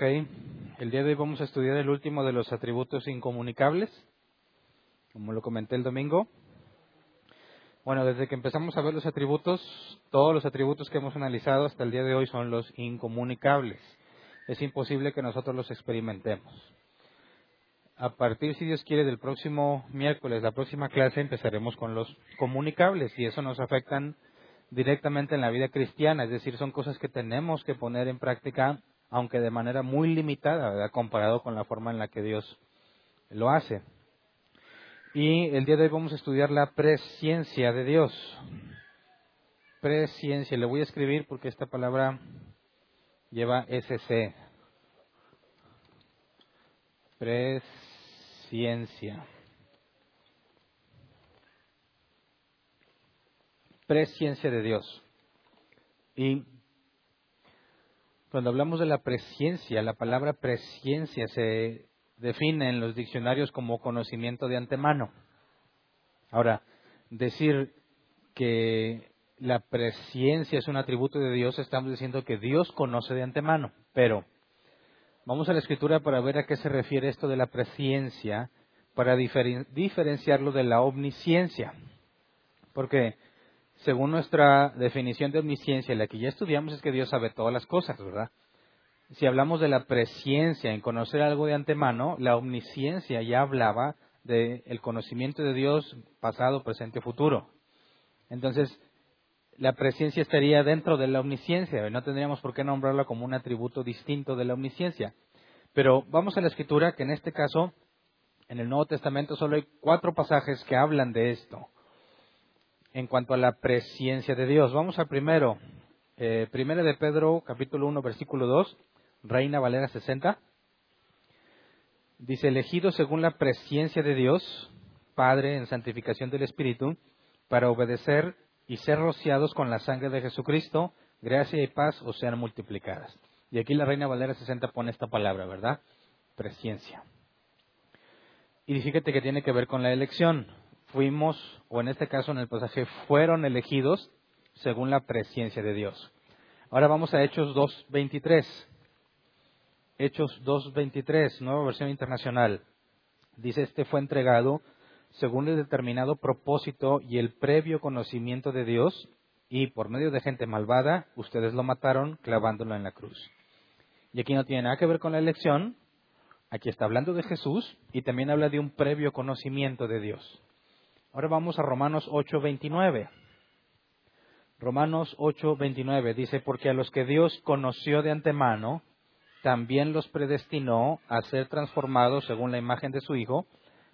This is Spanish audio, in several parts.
Ok, el día de hoy vamos a estudiar el último de los atributos incomunicables, como lo comenté el domingo. Bueno, desde que empezamos a ver los atributos, todos los atributos que hemos analizado hasta el día de hoy son los incomunicables. Es imposible que nosotros los experimentemos. A partir, si Dios quiere, del próximo miércoles, la próxima clase, empezaremos con los comunicables y eso nos afectan directamente en la vida cristiana, es decir, son cosas que tenemos que poner en práctica aunque de manera muy limitada, comparado con la forma en la que Dios lo hace. Y el día de hoy vamos a estudiar la presciencia de Dios. Presciencia, le voy a escribir porque esta palabra lleva SC. Presciencia. Presciencia de Dios. Y cuando hablamos de la presciencia, la palabra presciencia se define en los diccionarios como conocimiento de antemano. Ahora, decir que la presciencia es un atributo de Dios, estamos diciendo que Dios conoce de antemano. Pero vamos a la escritura para ver a qué se refiere esto de la presciencia, para diferenciarlo de la omnisciencia. Porque según nuestra definición de omnisciencia, la que ya estudiamos es que Dios sabe todas las cosas, ¿verdad? Si hablamos de la presciencia en conocer algo de antemano, la omnisciencia ya hablaba del conocimiento de Dios pasado, presente, futuro. Entonces, la presciencia estaría dentro de la omnisciencia, y no tendríamos por qué nombrarla como un atributo distinto de la omnisciencia. Pero vamos a la escritura, que en este caso, en el Nuevo Testamento solo hay cuatro pasajes que hablan de esto en cuanto a la presciencia de Dios. Vamos al primero. Eh, primero de Pedro, capítulo 1, versículo 2, Reina Valera 60. Dice, elegido según la presciencia de Dios, Padre, en santificación del Espíritu, para obedecer y ser rociados con la sangre de Jesucristo, gracia y paz os sean multiplicadas. Y aquí la Reina Valera 60 pone esta palabra, ¿verdad? Presciencia. Y fíjate que tiene que ver con la elección fuimos, o en este caso en el pasaje, fueron elegidos según la presciencia de Dios. Ahora vamos a Hechos 2.23. Hechos 2.23, nueva versión internacional. Dice, este fue entregado según el determinado propósito y el previo conocimiento de Dios, y por medio de gente malvada, ustedes lo mataron clavándolo en la cruz. Y aquí no tiene nada que ver con la elección, aquí está hablando de Jesús y también habla de un previo conocimiento de Dios. Ahora vamos a Romanos 8:29. Romanos 8:29 dice, porque a los que Dios conoció de antemano, también los predestinó a ser transformados según la imagen de su Hijo,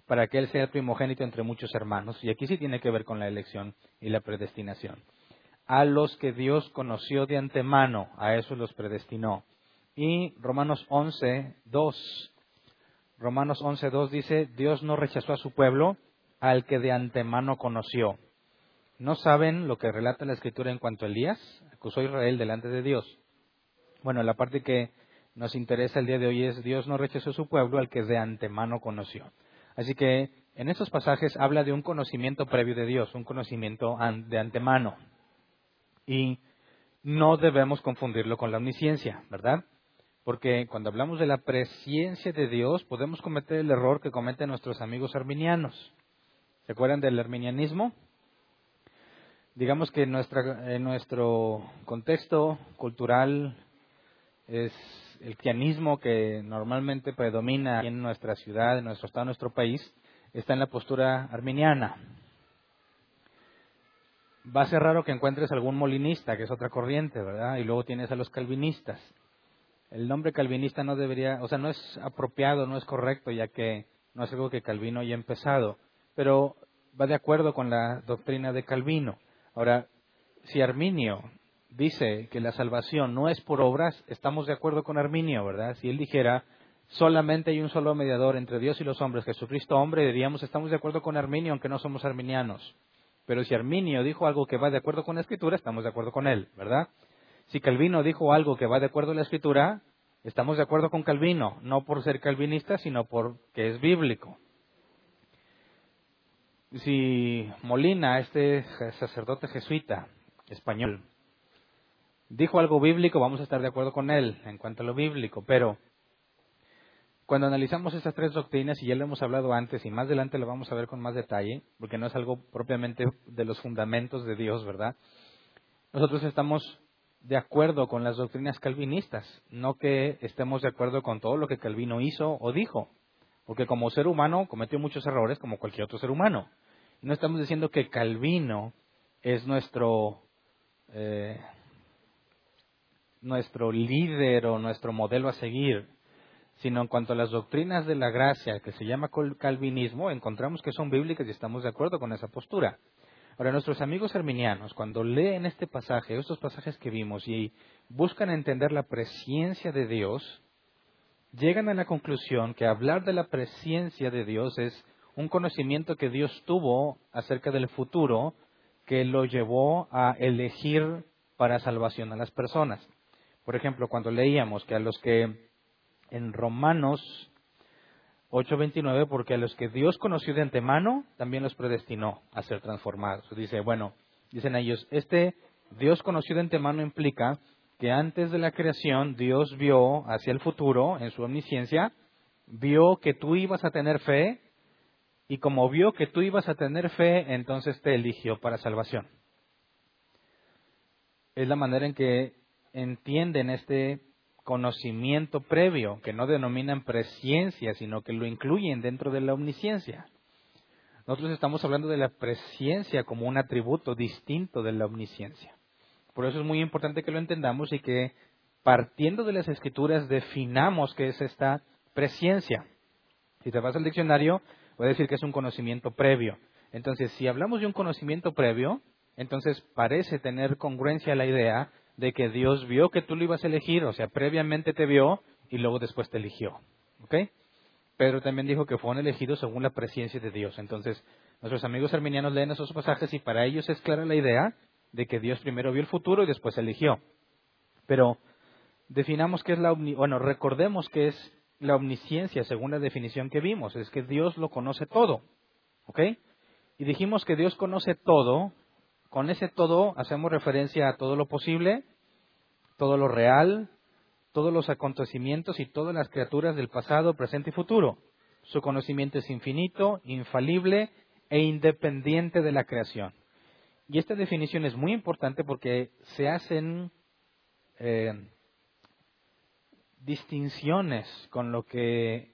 para que Él sea primogénito entre muchos hermanos. Y aquí sí tiene que ver con la elección y la predestinación. A los que Dios conoció de antemano, a eso los predestinó. Y Romanos 11:2. Romanos 11:2 dice, Dios no rechazó a su pueblo, al que de antemano conoció. ¿No saben lo que relata la escritura en cuanto a Elías? Acusó a Israel delante de Dios. Bueno, la parte que nos interesa el día de hoy es Dios no rechazó a su pueblo al que de antemano conoció. Así que en estos pasajes habla de un conocimiento previo de Dios, un conocimiento de antemano. Y no debemos confundirlo con la omnisciencia, ¿verdad? Porque cuando hablamos de la presciencia de Dios podemos cometer el error que cometen nuestros amigos arminianos. ¿Se acuerdan del arminianismo? Digamos que en, nuestro contexto cultural es el cristianismo que normalmente predomina en nuestra ciudad, en nuestro estado, en nuestro país, está en la postura arminiana. Va a ser raro que encuentres algún molinista, que es otra corriente, ¿verdad? Y luego tienes a los calvinistas. El nombre calvinista no debería, o sea, no es apropiado, no es correcto, ya que no es algo que Calvino haya empezado. Pero va de acuerdo con la doctrina de Calvino. Ahora, si Arminio dice que la salvación no es por obras, estamos de acuerdo con Arminio, ¿verdad? Si él dijera solamente hay un solo mediador entre Dios y los hombres, Jesucristo hombre, diríamos estamos de acuerdo con Arminio, aunque no somos arminianos. Pero si Arminio dijo algo que va de acuerdo con la Escritura, estamos de acuerdo con él, ¿verdad? Si Calvino dijo algo que va de acuerdo con la Escritura, estamos de acuerdo con Calvino, no por ser calvinista, sino porque es bíblico. Si Molina, este sacerdote jesuita español, dijo algo bíblico, vamos a estar de acuerdo con él en cuanto a lo bíblico, pero cuando analizamos estas tres doctrinas, y ya lo hemos hablado antes y más adelante lo vamos a ver con más detalle, porque no es algo propiamente de los fundamentos de Dios, ¿verdad? Nosotros estamos de acuerdo con las doctrinas calvinistas, no que estemos de acuerdo con todo lo que Calvino hizo o dijo, porque como ser humano cometió muchos errores como cualquier otro ser humano. No estamos diciendo que Calvino es nuestro eh, nuestro líder o nuestro modelo a seguir sino en cuanto a las doctrinas de la gracia, que se llama calvinismo, encontramos que son bíblicas y estamos de acuerdo con esa postura. Ahora, nuestros amigos arminianos, cuando leen este pasaje, estos pasajes que vimos, y buscan entender la presencia de Dios, llegan a la conclusión que hablar de la presencia de Dios es un conocimiento que Dios tuvo acerca del futuro que lo llevó a elegir para salvación a las personas. Por ejemplo, cuando leíamos que a los que en Romanos 8:29, porque a los que Dios conoció de antemano, también los predestinó a ser transformados. Dice, bueno, dicen ellos, este Dios conoció de antemano implica que antes de la creación Dios vio hacia el futuro, en su omnisciencia, vio que tú ibas a tener fe, y como vio que tú ibas a tener fe, entonces te eligió para salvación. Es la manera en que entienden este conocimiento previo, que no denominan presciencia, sino que lo incluyen dentro de la omnisciencia. Nosotros estamos hablando de la presciencia como un atributo distinto de la omnisciencia. Por eso es muy importante que lo entendamos y que partiendo de las escrituras definamos qué es esta presciencia. Si te vas al diccionario, voy a decir que es un conocimiento previo. Entonces, si hablamos de un conocimiento previo, entonces parece tener congruencia la idea de que Dios vio que tú lo ibas a elegir, o sea, previamente te vio y luego después te eligió. ¿Ok? Pedro también dijo que fueron elegidos según la presencia de Dios. Entonces, nuestros amigos arminianos leen esos pasajes y para ellos es clara la idea de que Dios primero vio el futuro y después eligió. Pero definamos qué es la bueno, recordemos qué es la omnisciencia según la definición que vimos, es que Dios lo conoce todo. ¿Ok? Y dijimos que Dios conoce todo con ese todo hacemos referencia a todo lo posible, todo lo real, todos los acontecimientos y todas las criaturas del pasado, presente y futuro. Su conocimiento es infinito, infalible e independiente de la creación. Y esta definición es muy importante porque se hacen eh, distinciones con lo que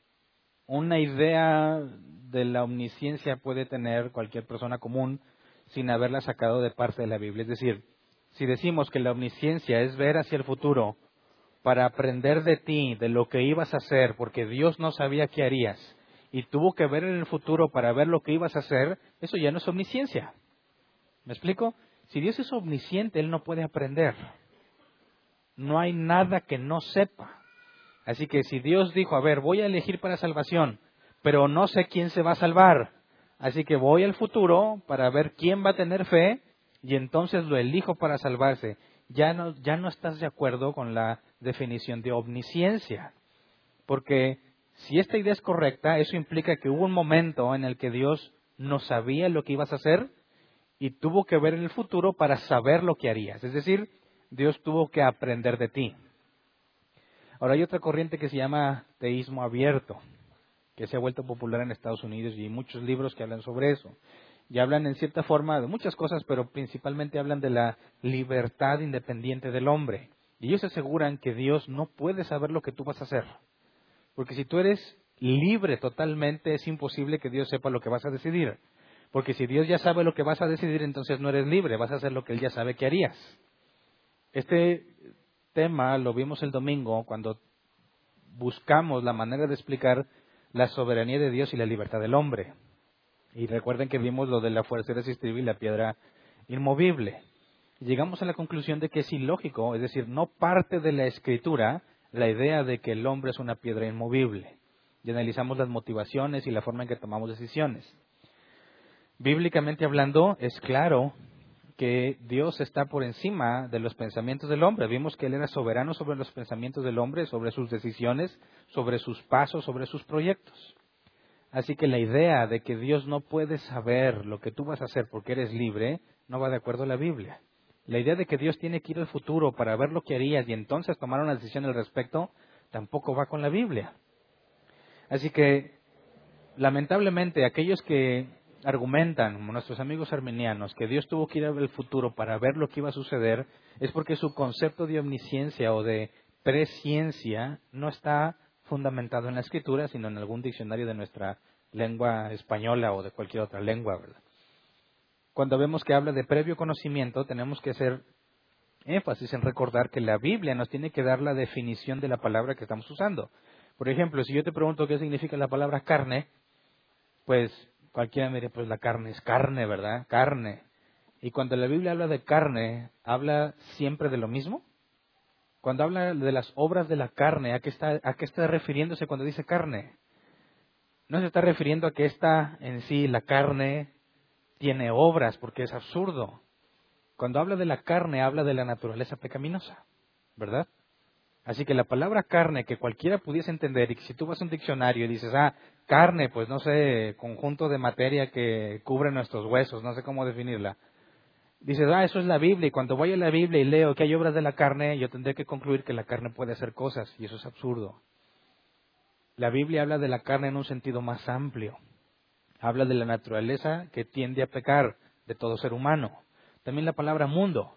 una idea de la omnisciencia puede tener cualquier persona común sin haberla sacado de parte de la Biblia. Es decir, si decimos que la omnisciencia es ver hacia el futuro para aprender de ti, de lo que ibas a hacer, porque Dios no sabía qué harías, y tuvo que ver en el futuro para ver lo que ibas a hacer, eso ya no es omnisciencia. ¿Me explico? Si Dios es omnisciente, Él no puede aprender. No hay nada que no sepa. Así que si Dios dijo, a ver, voy a elegir para salvación, pero no sé quién se va a salvar, Así que voy al futuro para ver quién va a tener fe y entonces lo elijo para salvarse. Ya no, ya no estás de acuerdo con la definición de omnisciencia. Porque si esta idea es correcta, eso implica que hubo un momento en el que Dios no sabía lo que ibas a hacer y tuvo que ver en el futuro para saber lo que harías. Es decir, Dios tuvo que aprender de ti. Ahora hay otra corriente que se llama teísmo abierto que se ha vuelto popular en Estados Unidos y hay muchos libros que hablan sobre eso. Y hablan en cierta forma de muchas cosas, pero principalmente hablan de la libertad independiente del hombre. Y ellos aseguran que Dios no puede saber lo que tú vas a hacer. Porque si tú eres libre totalmente, es imposible que Dios sepa lo que vas a decidir. Porque si Dios ya sabe lo que vas a decidir, entonces no eres libre, vas a hacer lo que Él ya sabe que harías. Este tema lo vimos el domingo cuando buscamos la manera de explicar la soberanía de Dios y la libertad del hombre. Y recuerden que vimos lo de la fuerza irresistible y la piedra inmovible. Llegamos a la conclusión de que es ilógico, es decir, no parte de la escritura la idea de que el hombre es una piedra inmovible. Y analizamos las motivaciones y la forma en que tomamos decisiones. Bíblicamente hablando, es claro que Dios está por encima de los pensamientos del hombre. Vimos que Él era soberano sobre los pensamientos del hombre, sobre sus decisiones, sobre sus pasos, sobre sus proyectos. Así que la idea de que Dios no puede saber lo que tú vas a hacer porque eres libre no va de acuerdo a la Biblia. La idea de que Dios tiene que ir al futuro para ver lo que harías y entonces tomar una decisión al respecto tampoco va con la Biblia. Así que, lamentablemente, aquellos que argumentan, como nuestros amigos armenianos, que Dios tuvo que ir al futuro para ver lo que iba a suceder, es porque su concepto de omnisciencia o de presciencia no está fundamentado en la escritura, sino en algún diccionario de nuestra lengua española o de cualquier otra lengua, ¿verdad? Cuando vemos que habla de previo conocimiento, tenemos que hacer énfasis en recordar que la Biblia nos tiene que dar la definición de la palabra que estamos usando. Por ejemplo, si yo te pregunto qué significa la palabra carne, pues cualquiera me diría, pues la carne es carne, ¿verdad? Carne. Y cuando la Biblia habla de carne, ¿habla siempre de lo mismo? Cuando habla de las obras de la carne, ¿a qué está, a qué está refiriéndose cuando dice carne? No se está refiriendo a que esta en sí, la carne, tiene obras, porque es absurdo. Cuando habla de la carne, habla de la naturaleza pecaminosa, ¿verdad? Así que la palabra carne, que cualquiera pudiese entender, y que si tú vas a un diccionario y dices, ah, carne, pues no sé, conjunto de materia que cubre nuestros huesos, no sé cómo definirla. Dices, ah, eso es la Biblia, y cuando voy a la Biblia y leo que hay obras de la carne, yo tendré que concluir que la carne puede hacer cosas, y eso es absurdo. La Biblia habla de la carne en un sentido más amplio. Habla de la naturaleza que tiende a pecar de todo ser humano. También la palabra mundo.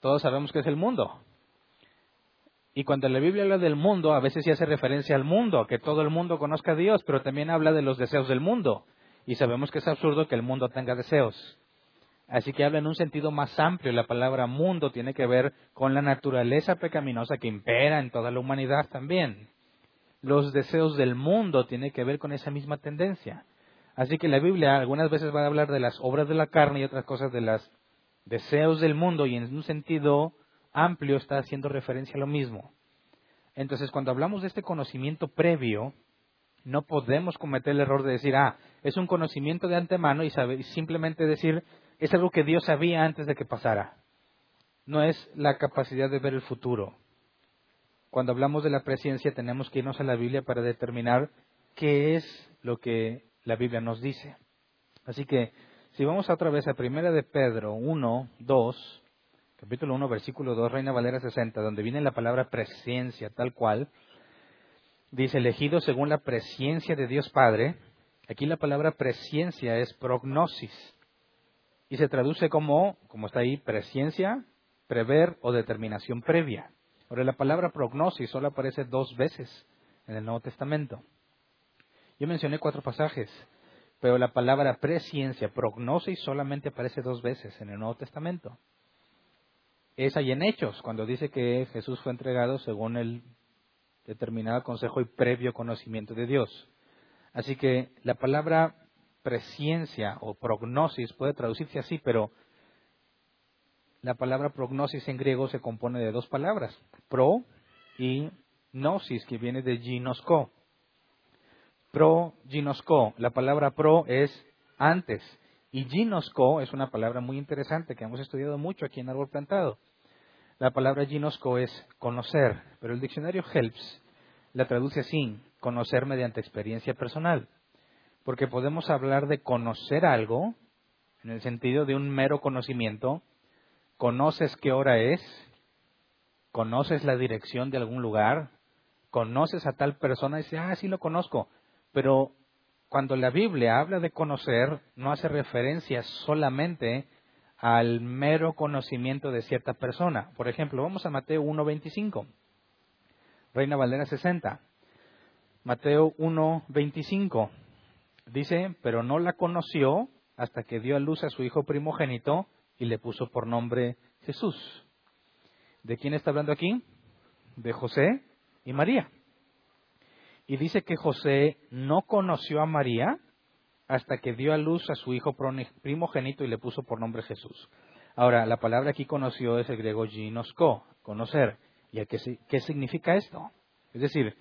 Todos sabemos que es el mundo. Y cuando la Biblia habla del mundo, a veces sí hace referencia al mundo, que todo el mundo conozca a Dios, pero también habla de los deseos del mundo. Y sabemos que es absurdo que el mundo tenga deseos. Así que habla en un sentido más amplio. La palabra mundo tiene que ver con la naturaleza pecaminosa que impera en toda la humanidad también. Los deseos del mundo tienen que ver con esa misma tendencia. Así que la Biblia algunas veces va a hablar de las obras de la carne y otras cosas de los deseos del mundo y en un sentido amplio está haciendo referencia a lo mismo. Entonces, cuando hablamos de este conocimiento previo, no podemos cometer el error de decir, ah, es un conocimiento de antemano y, simplemente decir, es algo que Dios sabía antes de que pasara. No es la capacidad de ver el futuro. Cuando hablamos de la presencia tenemos que irnos a la Biblia para determinar qué es lo que la Biblia nos dice. Así que si vamos otra vez a Primera de Pedro 1, 2, capítulo 1, versículo 2, Reina Valera 60, donde viene la palabra presencia tal cual, dice, elegido según la presencia de Dios Padre, aquí la palabra presencia es prognosis, y se traduce como, como está ahí, presencia, prever o determinación previa. Ahora, la palabra prognosis solo aparece dos veces en el Nuevo Testamento. Yo mencioné cuatro pasajes, pero la palabra presciencia, prognosis, solamente aparece dos veces en el Nuevo Testamento es ahí en Hechos, cuando dice que Jesús fue entregado según el determinado consejo y previo conocimiento de Dios. Así que la palabra presciencia o prognosis puede traducirse así, pero la palabra prognosis en griego se compone de dos palabras, pro y gnosis, que viene de ginosco. Pro, ginosco. La palabra pro es antes. Y ginosco es una palabra muy interesante que hemos estudiado mucho aquí en Árbol Plantado. La palabra ginosco es conocer, pero el diccionario Helps la traduce así, conocer mediante experiencia personal. Porque podemos hablar de conocer algo en el sentido de un mero conocimiento. Conoces qué hora es, conoces la dirección de algún lugar, conoces a tal persona y dices, ah, sí lo conozco. Pero cuando la Biblia habla de conocer, no hace referencia solamente al mero conocimiento de cierta persona. Por ejemplo, vamos a Mateo 1.25. Reina Valera 60. Mateo 1.25. Dice, pero no la conoció hasta que dio a luz a su hijo primogénito y le puso por nombre Jesús. ¿De quién está hablando aquí? De José y María. Y dice que José no conoció a María hasta que dio a luz a su hijo primogénito y le puso por nombre Jesús. Ahora, la palabra aquí conoció es el griego ginosko, conocer. ¿Y qué, qué significa esto? Es decir,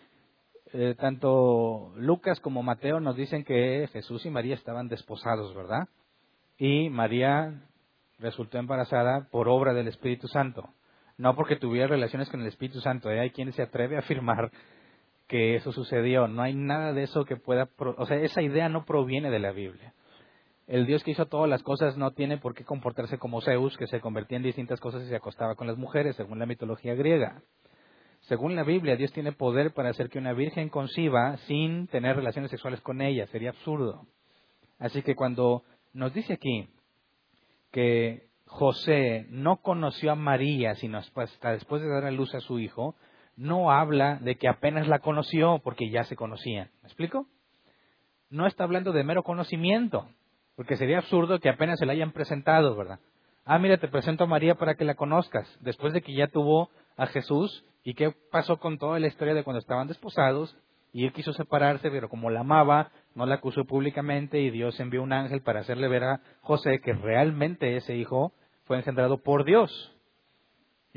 eh, tanto Lucas como Mateo nos dicen que Jesús y María estaban desposados, ¿verdad? Y María resultó embarazada por obra del Espíritu Santo, no porque tuviera relaciones con el Espíritu Santo. ¿eh? Hay quien se atreve a afirmar que eso sucedió. No hay nada de eso que pueda, o sea, esa idea no proviene de la Biblia. El Dios que hizo todas las cosas no tiene por qué comportarse como Zeus, que se convertía en distintas cosas y se acostaba con las mujeres, según la mitología griega. Según la Biblia, Dios tiene poder para hacer que una virgen conciba sin tener relaciones sexuales con ella. Sería absurdo. Así que cuando nos dice aquí que José no conoció a María sino hasta después de dar a luz a su hijo, no habla de que apenas la conoció porque ya se conocían. ¿Me explico? No está hablando de mero conocimiento, porque sería absurdo que apenas se la hayan presentado, ¿verdad? Ah, mira, te presento a María para que la conozcas, después de que ya tuvo a Jesús ¿Y qué pasó con toda la historia de cuando estaban desposados? Y él quiso separarse, pero como la amaba, no la acusó públicamente y Dios envió un ángel para hacerle ver a José que realmente ese hijo fue engendrado por Dios.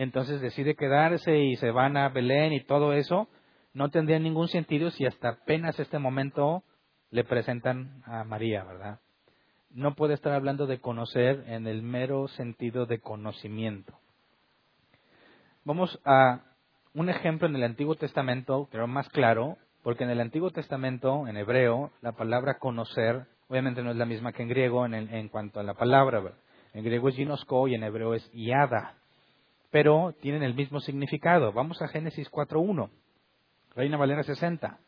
Entonces decide quedarse y se van a Belén y todo eso. No tendría ningún sentido si hasta apenas este momento le presentan a María, ¿verdad? No puede estar hablando de conocer en el mero sentido de conocimiento. Vamos a un ejemplo en el Antiguo Testamento, pero más claro, porque en el Antiguo Testamento, en hebreo, la palabra conocer, obviamente no es la misma que en griego en, cuanto a la palabra. En griego es ginosko y en hebreo es iada. Pero tienen el mismo significado. Vamos a Génesis 4.1. Reina Valera 60.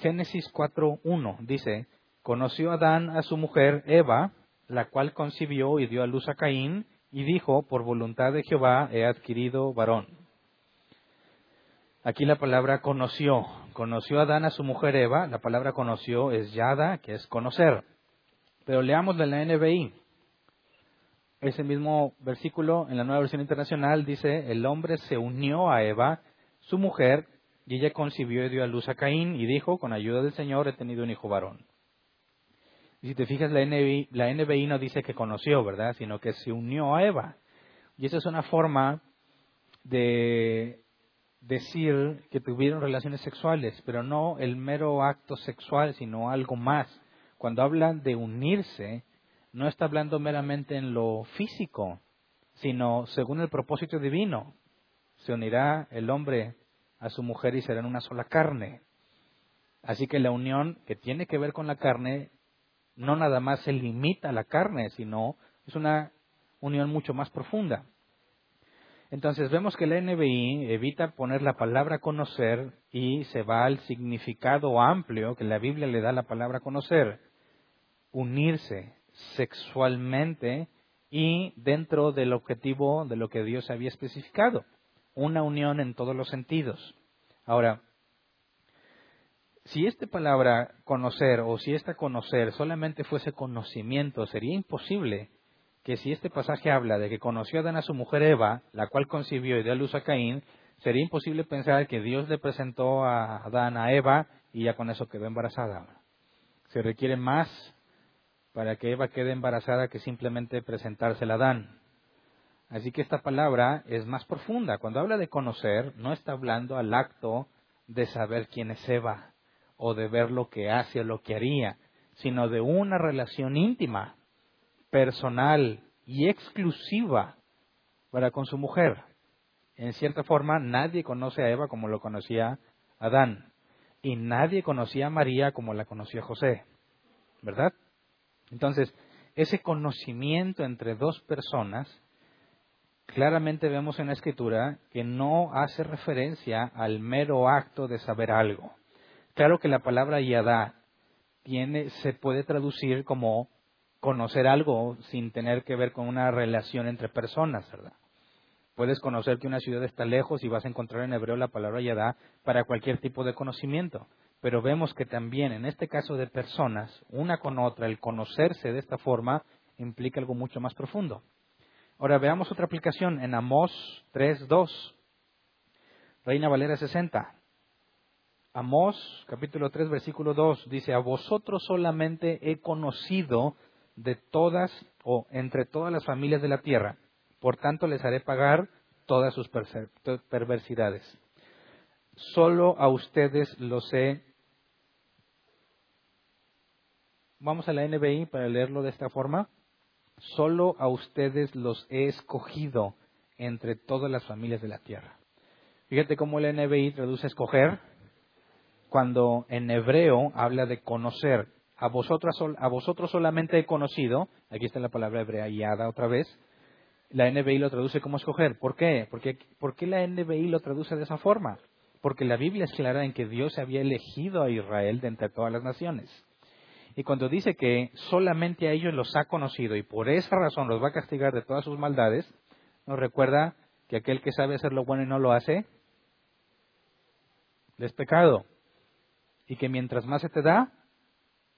Génesis 4.1 dice, conoció Adán a su mujer Eva, la cual concibió y dio a luz a Caín, y dijo, por voluntad de Jehová he adquirido varón. Aquí la palabra conoció. Conoció Adán a su mujer Eva. La palabra conoció es yada, que es conocer. Pero leamos de la NBI. Ese mismo versículo en la nueva versión internacional dice, el hombre se unió a Eva, su mujer, y ella concibió y dio a luz a Caín y dijo, con ayuda del Señor he tenido un hijo varón. Y si te fijas, la NBI, la NBI no dice que conoció, ¿verdad? Sino que se unió a Eva. Y esa es una forma de decir que tuvieron relaciones sexuales, pero no el mero acto sexual, sino algo más. Cuando hablan de unirse, no está hablando meramente en lo físico, sino según el propósito divino. Se unirá el hombre a su mujer y serán una sola carne. Así que la unión que tiene que ver con la carne no nada más se limita a la carne, sino es una unión mucho más profunda. Entonces vemos que la NBI evita poner la palabra conocer y se va al significado amplio que la Biblia le da a la palabra conocer, unirse sexualmente y dentro del objetivo de lo que Dios había especificado, una unión en todos los sentidos. Ahora, si esta palabra conocer o si esta conocer solamente fuese conocimiento, sería imposible que si este pasaje habla de que conoció Adán a su mujer Eva, la cual concibió y dio a luz a Caín, sería imposible pensar que Dios le presentó a Adán a Eva y ya con eso quedó embarazada. Se requiere más para que Eva quede embarazada que simplemente presentársela a Adán. Así que esta palabra es más profunda. Cuando habla de conocer, no está hablando al acto de saber quién es Eva o de ver lo que hace o lo que haría, sino de una relación íntima personal y exclusiva para con su mujer. En cierta forma, nadie conoce a Eva como lo conocía Adán. Y nadie conocía a María como la conocía José. ¿Verdad? Entonces, ese conocimiento entre dos personas, claramente vemos en la escritura que no hace referencia al mero acto de saber algo. Claro que la palabra yadá tiene, se puede traducir como conocer algo sin tener que ver con una relación entre personas, ¿verdad? Puedes conocer que una ciudad está lejos y vas a encontrar en hebreo la palabra yadá para cualquier tipo de conocimiento. Pero vemos que también en este caso de personas, una con otra, el conocerse de esta forma implica algo mucho más profundo. Ahora veamos otra aplicación en Amós 3.2, Reina Valera 60. Amós, capítulo 3, versículo 2, dice, a vosotros solamente he conocido de todas o entre todas las familias de la tierra, por tanto les haré pagar todas sus perversidades. Solo a ustedes los he... Vamos a la NBI para leerlo de esta forma. Solo a ustedes los he escogido entre todas las familias de la tierra. Fíjate cómo el NBI traduce escoger cuando en hebreo habla de conocer. A vosotros, a vosotros solamente he conocido, aquí está la palabra hebrea yada otra vez, la NBI lo traduce como escoger. ¿Por qué? Porque, ¿Por qué la NBI lo traduce de esa forma? Porque la Biblia es clara en que Dios había elegido a Israel de entre todas las naciones. Y cuando dice que solamente a ellos los ha conocido y por esa razón los va a castigar de todas sus maldades, nos recuerda que aquel que sabe hacer lo bueno y no lo hace, es pecado. Y que mientras más se te da,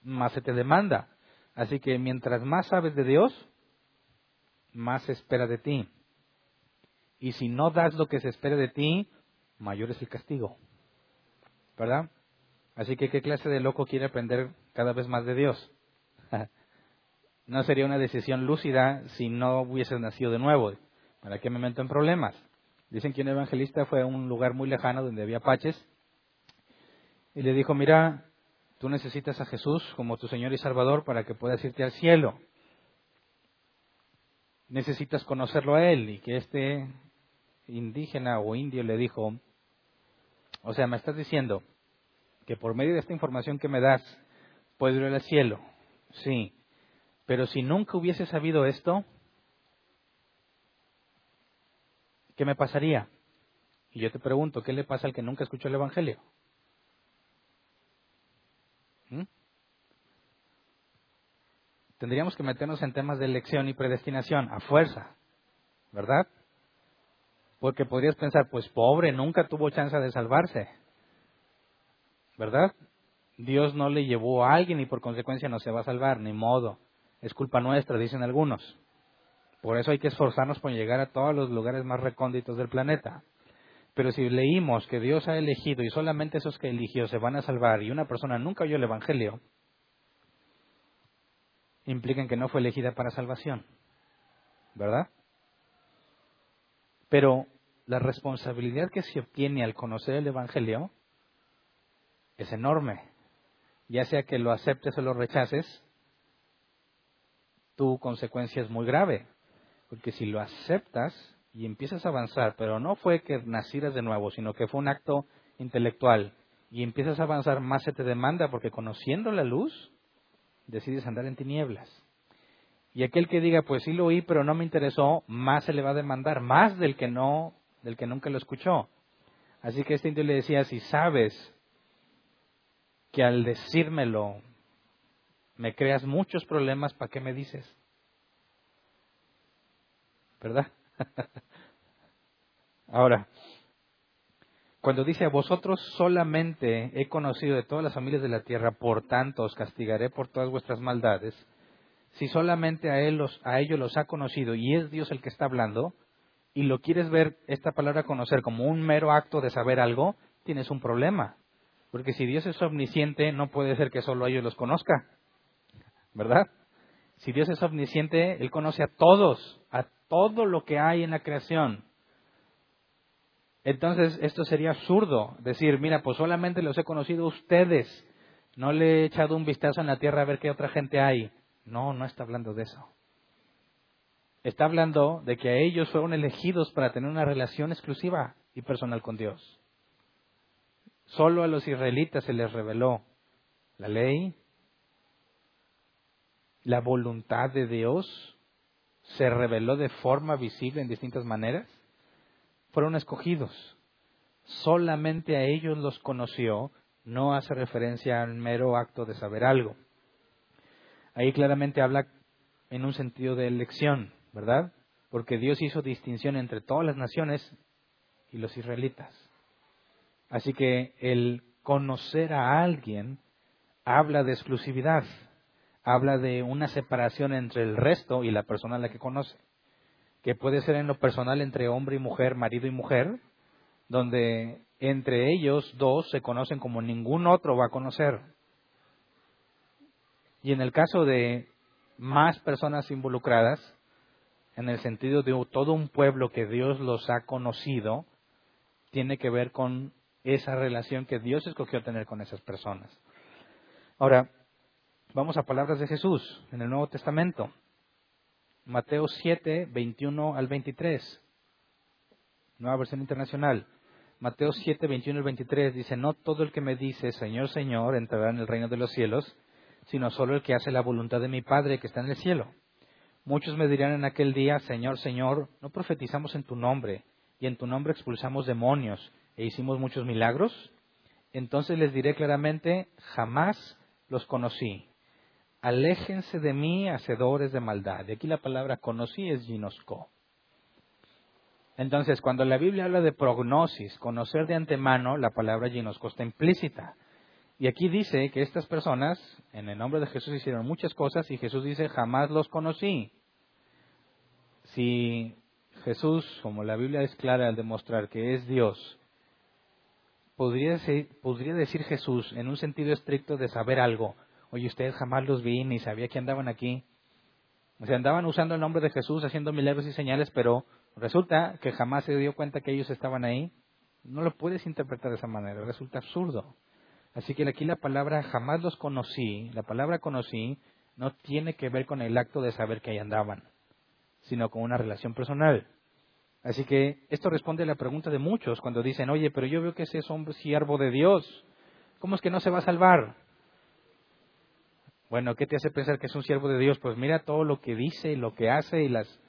más se te demanda. Así que mientras más sabes de Dios, más se espera de ti. Y si no das lo que se espera de ti, mayor es el castigo. ¿Verdad? Así que, ¿qué clase de loco quiere aprender cada vez más de Dios? no sería una decisión lúcida si no hubieses nacido de nuevo. ¿Para qué me meto en problemas? Dicen que un evangelista fue a un lugar muy lejano donde había paches y le dijo, mira, tú necesitas a Jesús como tu Señor y Salvador para que puedas irte al cielo. Necesitas conocerlo a Él y que este indígena o indio le dijo, o sea, me estás diciendo que por medio de esta información que me das, puedo ir al cielo. Sí, pero si nunca hubiese sabido esto, ¿qué me pasaría? Y yo te pregunto, ¿qué le pasa al que nunca escuchó el Evangelio? ¿Mm? Tendríamos que meternos en temas de elección y predestinación a fuerza, ¿verdad? Porque podrías pensar, pues pobre, nunca tuvo chance de salvarse, ¿verdad? Dios no le llevó a alguien y por consecuencia no se va a salvar, ni modo. Es culpa nuestra, dicen algunos. Por eso hay que esforzarnos por llegar a todos los lugares más recónditos del planeta. Pero si leímos que Dios ha elegido y solamente esos que eligió se van a salvar y una persona nunca oyó el Evangelio, implican que no fue elegida para salvación. ¿Verdad? Pero la responsabilidad que se obtiene al conocer el Evangelio es enorme. Ya sea que lo aceptes o lo rechaces, tu consecuencia es muy grave. Porque si lo aceptas y empiezas a avanzar, pero no fue que nacieras de nuevo, sino que fue un acto intelectual, y empiezas a avanzar, más se te demanda, porque conociendo la luz, decides andar en tinieblas. Y aquel que diga, pues sí lo oí, pero no me interesó, más se le va a demandar, más del que no, del que nunca lo escuchó. Así que este indio le decía, si sabes que al decírmelo me creas muchos problemas, ¿para qué me dices? ¿verdad? Ahora, cuando dice a vosotros solamente he conocido de todas las familias de la tierra, por tanto os castigaré por todas vuestras maldades, si solamente a, él los, a ellos los ha conocido y es Dios el que está hablando, y lo quieres ver esta palabra conocer como un mero acto de saber algo, tienes un problema. Porque si Dios es omnisciente, no puede ser que solo a ellos los conozca. ¿Verdad? Si Dios es omnisciente, Él conoce a todos, a todo lo que hay en la creación. Entonces, esto sería absurdo, decir, mira, pues solamente los he conocido a ustedes, no le he echado un vistazo en la tierra a ver qué otra gente hay. No, no está hablando de eso. Está hablando de que a ellos fueron elegidos para tener una relación exclusiva y personal con Dios. Solo a los israelitas se les reveló la ley, la voluntad de Dios se reveló de forma visible en distintas maneras, fueron escogidos. Solamente a ellos los conoció, no hace referencia al mero acto de saber algo. Ahí claramente habla en un sentido de elección, ¿verdad? Porque Dios hizo distinción entre todas las naciones y los israelitas. Así que el conocer a alguien habla de exclusividad, habla de una separación entre el resto y la persona a la que conoce, que puede ser en lo personal entre hombre y mujer, marido y mujer, donde entre ellos dos se conocen como ningún otro va a conocer. Y en el caso de más personas involucradas, en el sentido de todo un pueblo que Dios los ha conocido, tiene que ver con esa relación que Dios escogió tener con esas personas. Ahora, vamos a palabras de Jesús en el Nuevo Testamento. Mateo 7, 21 al 23. Nueva versión internacional. Mateo 7, 21 al 23 dice, no todo el que me dice, Señor, Señor, entrará en el reino de los cielos, sino solo el que hace la voluntad de mi Padre que está en el cielo. Muchos me dirán en aquel día, Señor, Señor, ¿no profetizamos en tu nombre? Y en tu nombre expulsamos demonios e hicimos muchos milagros. Entonces les diré claramente, jamás los conocí. Aléjense de mí, hacedores de maldad. Y aquí la palabra conocí es ginosco. Entonces, cuando la Biblia habla de prognosis, conocer de antemano, la palabra ginosco está implícita. Y aquí dice que estas personas, en el nombre de Jesús, hicieron muchas cosas y Jesús dice, jamás los conocí. Si Jesús, como la Biblia es clara al demostrar que es Dios, podría, podría decir Jesús en un sentido estricto de saber algo, oye, ustedes jamás los vi ni sabía que andaban aquí. O sea, andaban usando el nombre de Jesús, haciendo milagros y señales, pero resulta que jamás se dio cuenta que ellos estaban ahí. No lo puedes interpretar de esa manera, resulta absurdo. Así que aquí la palabra jamás los conocí, la palabra conocí no tiene que ver con el acto de saber que ahí andaban, sino con una relación personal. Así que esto responde a la pregunta de muchos cuando dicen, oye, pero yo veo que ese es hombre siervo de Dios, ¿cómo es que no se va a salvar? Bueno, ¿qué te hace pensar que es un siervo de Dios? Pues mira todo lo que dice y lo que hace y las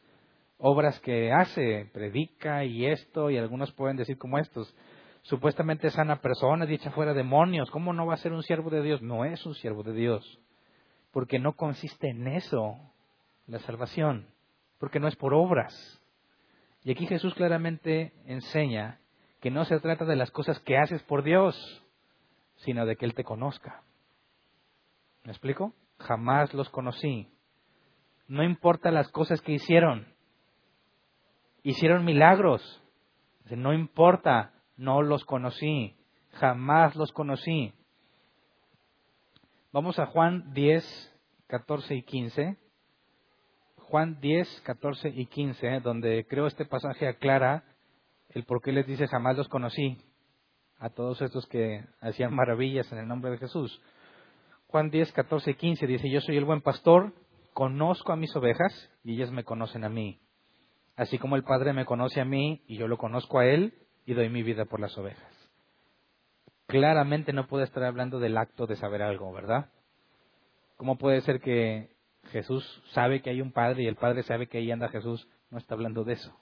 obras que hace, predica y esto, y algunos pueden decir como estos, supuestamente sana persona, dicha fuera demonios, ¿cómo no va a ser un siervo de Dios? No es un siervo de Dios, porque no consiste en eso la salvación, porque no es por obras. Y aquí Jesús claramente enseña que no se trata de las cosas que haces por Dios, sino de que Él te conozca. ¿Me explico? Jamás los conocí. No importa las cosas que hicieron. Hicieron milagros. No importa no los conocí, jamás los conocí. Vamos a Juan 10, 14 y 15. Juan 10, 14 y 15, donde creo este pasaje aclara el por qué les dice jamás los conocí a todos estos que hacían maravillas en el nombre de Jesús. Juan 10, 14 y 15 dice, yo soy el buen pastor, conozco a mis ovejas y ellas me conocen a mí. Así como el Padre me conoce a mí y yo lo conozco a Él, y doy mi vida por las ovejas. Claramente no puede estar hablando del acto de saber algo, ¿verdad? ¿Cómo puede ser que Jesús sabe que hay un Padre y el Padre sabe que ahí anda Jesús? No está hablando de eso.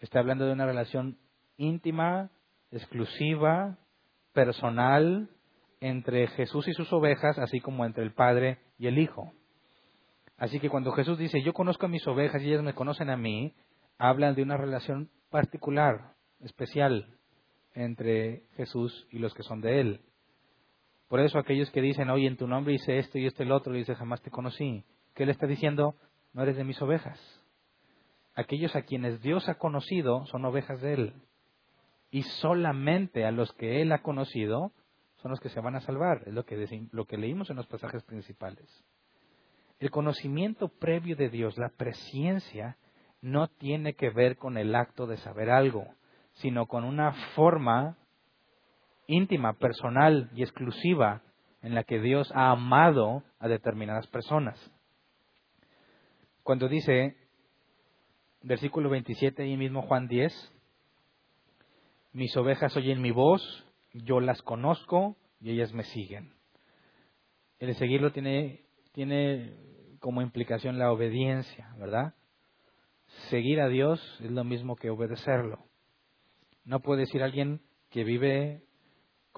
Está hablando de una relación íntima, exclusiva, personal, entre Jesús y sus ovejas, así como entre el Padre y el Hijo. Así que cuando Jesús dice, yo conozco a mis ovejas y ellas me conocen a mí, hablan de una relación particular, especial entre Jesús y los que son de Él. Por eso aquellos que dicen, oye, en tu nombre hice esto y este el otro, dice, jamás te conocí. ¿Qué le está diciendo? No eres de mis ovejas. Aquellos a quienes Dios ha conocido son ovejas de Él. Y solamente a los que Él ha conocido son los que se van a salvar. Es lo que, lo que leímos en los pasajes principales. El conocimiento previo de Dios, la presciencia, no tiene que ver con el acto de saber algo sino con una forma íntima, personal y exclusiva en la que Dios ha amado a determinadas personas. Cuando dice, versículo 27 y mismo Juan 10, mis ovejas oyen mi voz, yo las conozco y ellas me siguen. El seguirlo tiene, tiene como implicación la obediencia, ¿verdad? Seguir a Dios es lo mismo que obedecerlo. No puede decir alguien que vive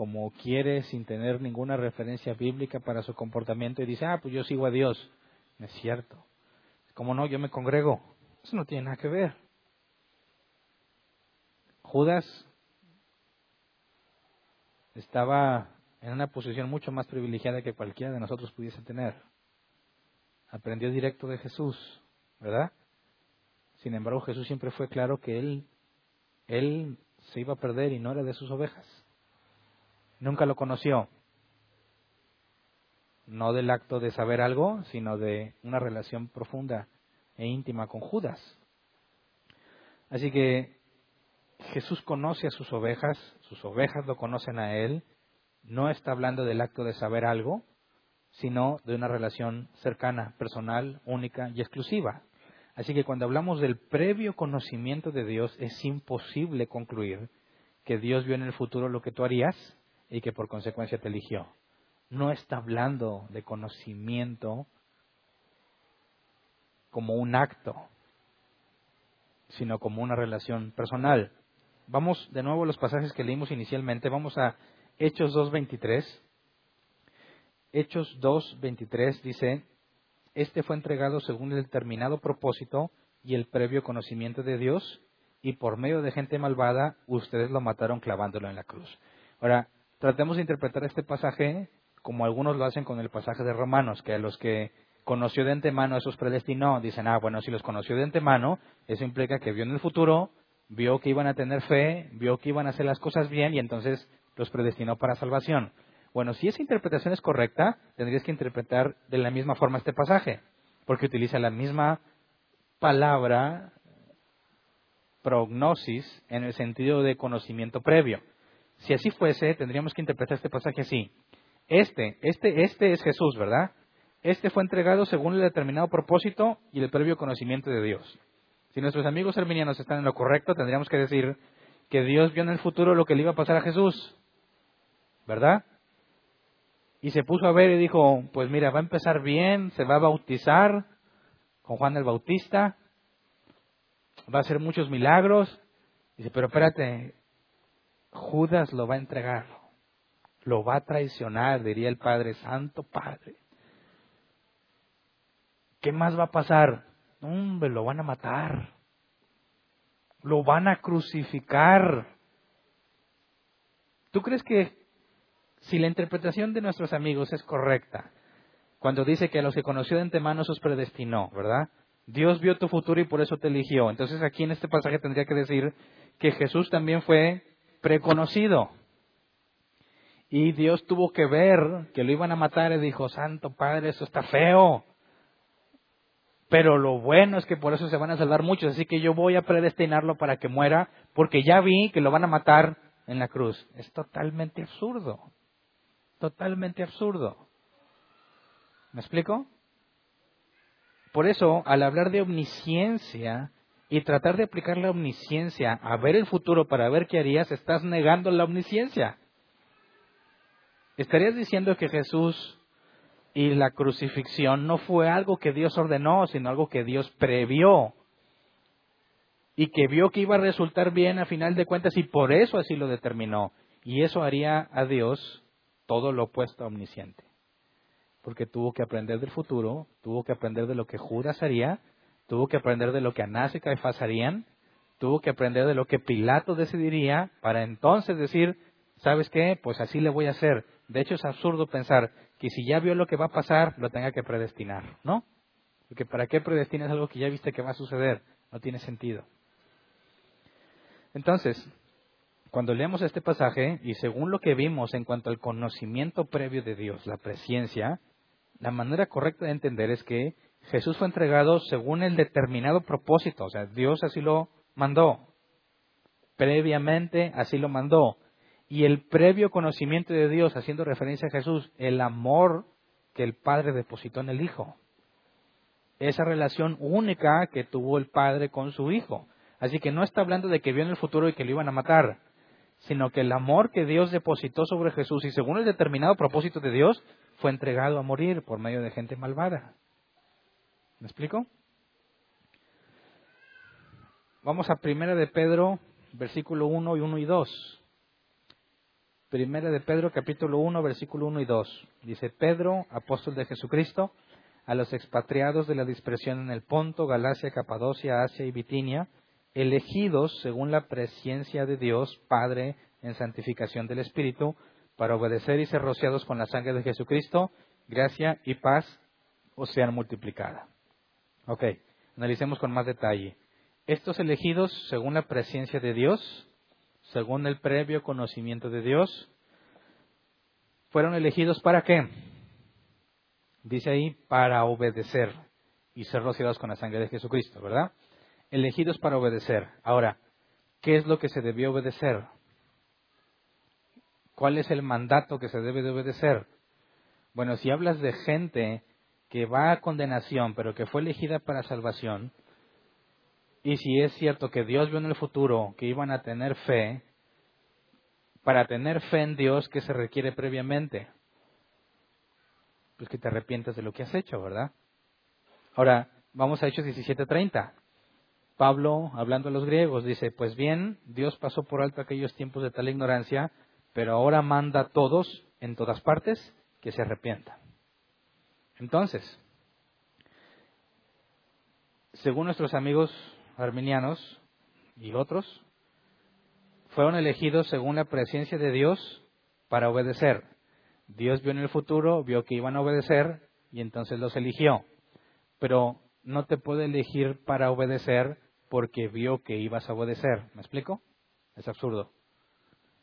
como quiere sin tener ninguna referencia bíblica para su comportamiento y dice, ah, pues yo sigo a Dios. No es cierto. Como no, yo me congrego. Eso no tiene nada que ver. Judas estaba en una posición mucho más privilegiada que cualquiera de nosotros pudiese tener. Aprendió directo de Jesús, ¿verdad? Sin embargo, Jesús siempre fue claro que él, él se iba a perder y no era de sus ovejas. Nunca lo conoció. No del acto de saber algo, sino de una relación profunda e íntima con Judas. Así que Jesús conoce a sus ovejas, sus ovejas lo conocen a Él, no está hablando del acto de saber algo, sino de una relación cercana, personal, única y exclusiva. Así que cuando hablamos del previo conocimiento de Dios, es imposible concluir que Dios vio en el futuro lo que tú harías y que por consecuencia te eligió. No está hablando de conocimiento como un acto, sino como una relación personal. Vamos de nuevo a los pasajes que leímos inicialmente. Vamos a Hechos 2.23. Hechos 2.23 dice, Este fue entregado según el determinado propósito y el previo conocimiento de Dios, y por medio de gente malvada ustedes lo mataron clavándolo en la cruz. Ahora, tratemos de interpretar este pasaje como algunos lo hacen con el pasaje de Romanos, que a los que conoció de antemano, esos predestinó, dicen, ah, bueno, si los conoció de antemano, eso implica que vio en el futuro, vio que iban a tener fe, vio que iban a hacer las cosas bien y entonces los predestinó para salvación. Bueno, si esa interpretación es correcta, tendrías que interpretar de la misma forma este pasaje, porque utiliza la misma palabra prognosis en el sentido de conocimiento previo. Si así fuese, tendríamos que interpretar este pasaje así. Este, este, este es Jesús, ¿verdad? Este fue entregado según el determinado propósito y el previo conocimiento de Dios. Si nuestros amigos arminianos están en lo correcto, tendríamos que decir que Dios vio en el futuro lo que le iba a pasar a Jesús, ¿verdad? Y se puso a ver y dijo, pues mira, va a empezar bien, se va a bautizar con Juan el Bautista, va a hacer muchos milagros. Dice, pero espérate, Judas lo va a entregar, lo va a traicionar, diría el Padre Santo Padre. ¿Qué más va a pasar? Hombre, lo van a matar. Lo van a crucificar. ¿Tú crees que si la interpretación de nuestros amigos es correcta, cuando dice que a los que conoció de antemano os predestinó, ¿verdad? Dios vio tu futuro y por eso te eligió. Entonces aquí en este pasaje tendría que decir que Jesús también fue preconocido. Y Dios tuvo que ver que lo iban a matar y dijo, Santo Padre, eso está feo. Pero lo bueno es que por eso se van a salvar muchos, así que yo voy a predestinarlo para que muera, porque ya vi que lo van a matar en la cruz. Es totalmente absurdo. Totalmente absurdo. ¿Me explico? Por eso, al hablar de omnisciencia y tratar de aplicar la omnisciencia a ver el futuro para ver qué harías, estás negando la omnisciencia. Estarías diciendo que Jesús y la crucifixión no fue algo que Dios ordenó, sino algo que Dios previó y que vio que iba a resultar bien a final de cuentas y por eso así lo determinó. Y eso haría a Dios todo lo opuesto a omnisciente. Porque tuvo que aprender del futuro, tuvo que aprender de lo que Judas haría, tuvo que aprender de lo que Anás y Caifás harían, tuvo que aprender de lo que Pilato decidiría para entonces decir, ¿sabes qué? Pues así le voy a hacer. De hecho es absurdo pensar que si ya vio lo que va a pasar, lo tenga que predestinar, ¿no? Porque ¿para qué predestinas algo que ya viste que va a suceder? No tiene sentido. Entonces, cuando leemos este pasaje, y según lo que vimos en cuanto al conocimiento previo de Dios, la presencia, la manera correcta de entender es que Jesús fue entregado según el determinado propósito, o sea, Dios así lo mandó, previamente así lo mandó, y el previo conocimiento de Dios, haciendo referencia a Jesús, el amor que el Padre depositó en el Hijo, esa relación única que tuvo el Padre con su Hijo. Así que no está hablando de que vio en el futuro y que lo iban a matar sino que el amor que Dios depositó sobre Jesús y según el determinado propósito de Dios fue entregado a morir por medio de gente malvada. ¿Me explico? Vamos a Primera de Pedro, versículo 1 y 1 y 2. Primera de Pedro, capítulo 1, versículo 1 y 2. Dice, Pedro, apóstol de Jesucristo, a los expatriados de la dispersión en el Ponto, Galacia, Capadocia, Asia y Bitinia, elegidos según la presencia de Dios Padre en santificación del Espíritu, para obedecer y ser rociados con la sangre de Jesucristo, gracia y paz os sean multiplicada. Ok, analicemos con más detalle. Estos elegidos según la presencia de Dios según el previo conocimiento de Dios, fueron elegidos para qué? Dice ahí, para obedecer y ser rociados con la sangre de Jesucristo, ¿verdad? Elegidos para obedecer. Ahora, ¿qué es lo que se debió obedecer? ¿Cuál es el mandato que se debe de obedecer? Bueno, si hablas de gente que va a condenación, pero que fue elegida para salvación, y si es cierto que Dios vio en el futuro que iban a tener fe, para tener fe en Dios, ¿qué se requiere previamente? Pues que te arrepientas de lo que has hecho, ¿verdad? Ahora, vamos a Hechos 17:30. Pablo, hablando a los griegos, dice, pues bien, Dios pasó por alto aquellos tiempos de tal ignorancia, pero ahora manda a todos, en todas partes, que se arrepientan. Entonces, según nuestros amigos arminianos y otros, fueron elegidos según la presencia de Dios para obedecer. Dios vio en el futuro, vio que iban a obedecer y entonces los eligió. Pero no te puede elegir para obedecer porque vio que ibas a obedecer. ¿Me explico? Es absurdo.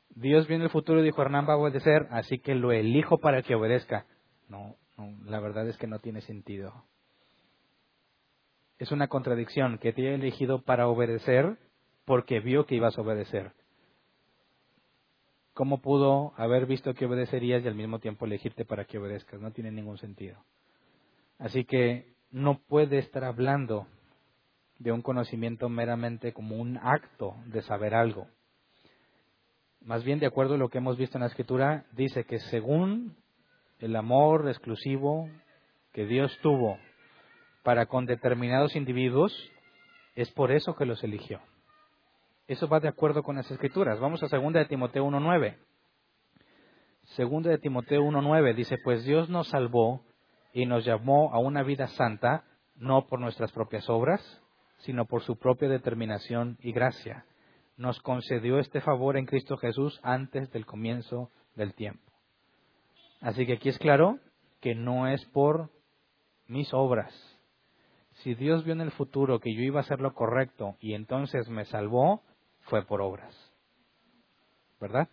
Dios vio en el futuro y dijo, Hernán va a obedecer, así que lo elijo para que obedezca. No, la verdad es que no tiene sentido. Es una contradicción que te haya elegido para obedecer porque vio que ibas a obedecer. ¿Cómo pudo haber visto que obedecerías y al mismo tiempo elegirte para que obedezcas? No tiene ningún sentido. Así que no puede estar hablando de un conocimiento meramente como un acto de saber algo. Más bien, de acuerdo a lo que hemos visto en la Escritura, dice que según el amor exclusivo que Dios tuvo para con determinados individuos, es por eso que los eligió. Eso va de acuerdo con las escrituras. Vamos a 2 de Timoteo 1.9. 2 de Timoteo 1.9 dice, pues Dios nos salvó y nos llamó a una vida santa, no por nuestras propias obras, sino por su propia determinación y gracia. Nos concedió este favor en Cristo Jesús antes del comienzo del tiempo. Así que aquí es claro que no es por mis obras. Si Dios vio en el futuro que yo iba a hacer lo correcto y entonces me salvó, fue por obras. ¿Verdad?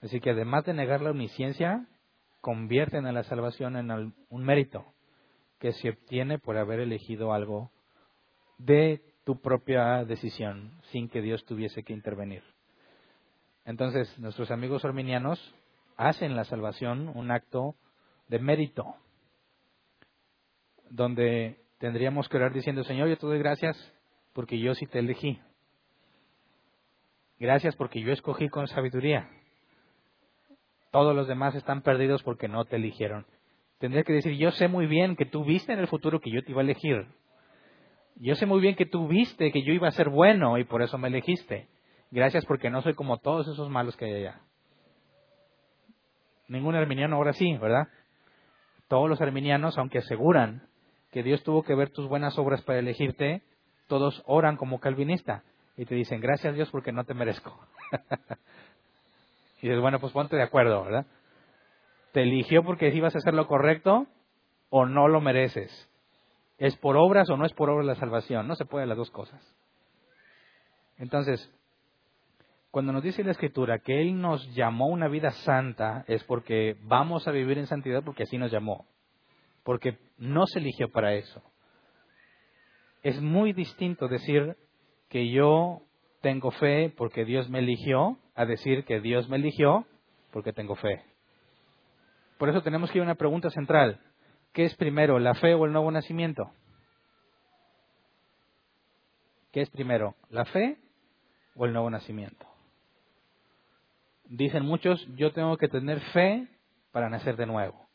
Así que además de negar la omnisciencia, convierten a la salvación en un mérito que se obtiene por haber elegido algo de tu propia decisión sin que Dios tuviese que intervenir. Entonces, nuestros amigos arminianos hacen la salvación un acto de mérito, donde tendríamos que orar diciendo, Señor, yo te doy gracias porque yo sí te elegí. Gracias porque yo escogí con sabiduría. Todos los demás están perdidos porque no te eligieron. Tendría que decir, yo sé muy bien que tú viste en el futuro que yo te iba a elegir. Yo sé muy bien que tú viste que yo iba a ser bueno y por eso me elegiste. Gracias porque no soy como todos esos malos que hay allá. Ningún arminiano ahora sí, ¿verdad? Todos los arminianos, aunque aseguran que Dios tuvo que ver tus buenas obras para elegirte, todos oran como calvinista y te dicen, gracias Dios porque no te merezco. y dices, bueno, pues ponte de acuerdo, ¿verdad? ¿Te eligió porque ibas a hacer lo correcto o no lo mereces? ¿Es por obras o no es por obras la salvación? No se puede las dos cosas. Entonces, cuando nos dice la Escritura que Él nos llamó una vida santa, es porque vamos a vivir en santidad porque así nos llamó. Porque no se eligió para eso. Es muy distinto decir que yo tengo fe porque Dios me eligió a decir que Dios me eligió porque tengo fe. Por eso tenemos que ir a una pregunta central. ¿Qué es primero, la fe o el nuevo nacimiento? ¿Qué es primero, la fe o el nuevo nacimiento? Dicen muchos, yo tengo que tener fe para nacer de nuevo.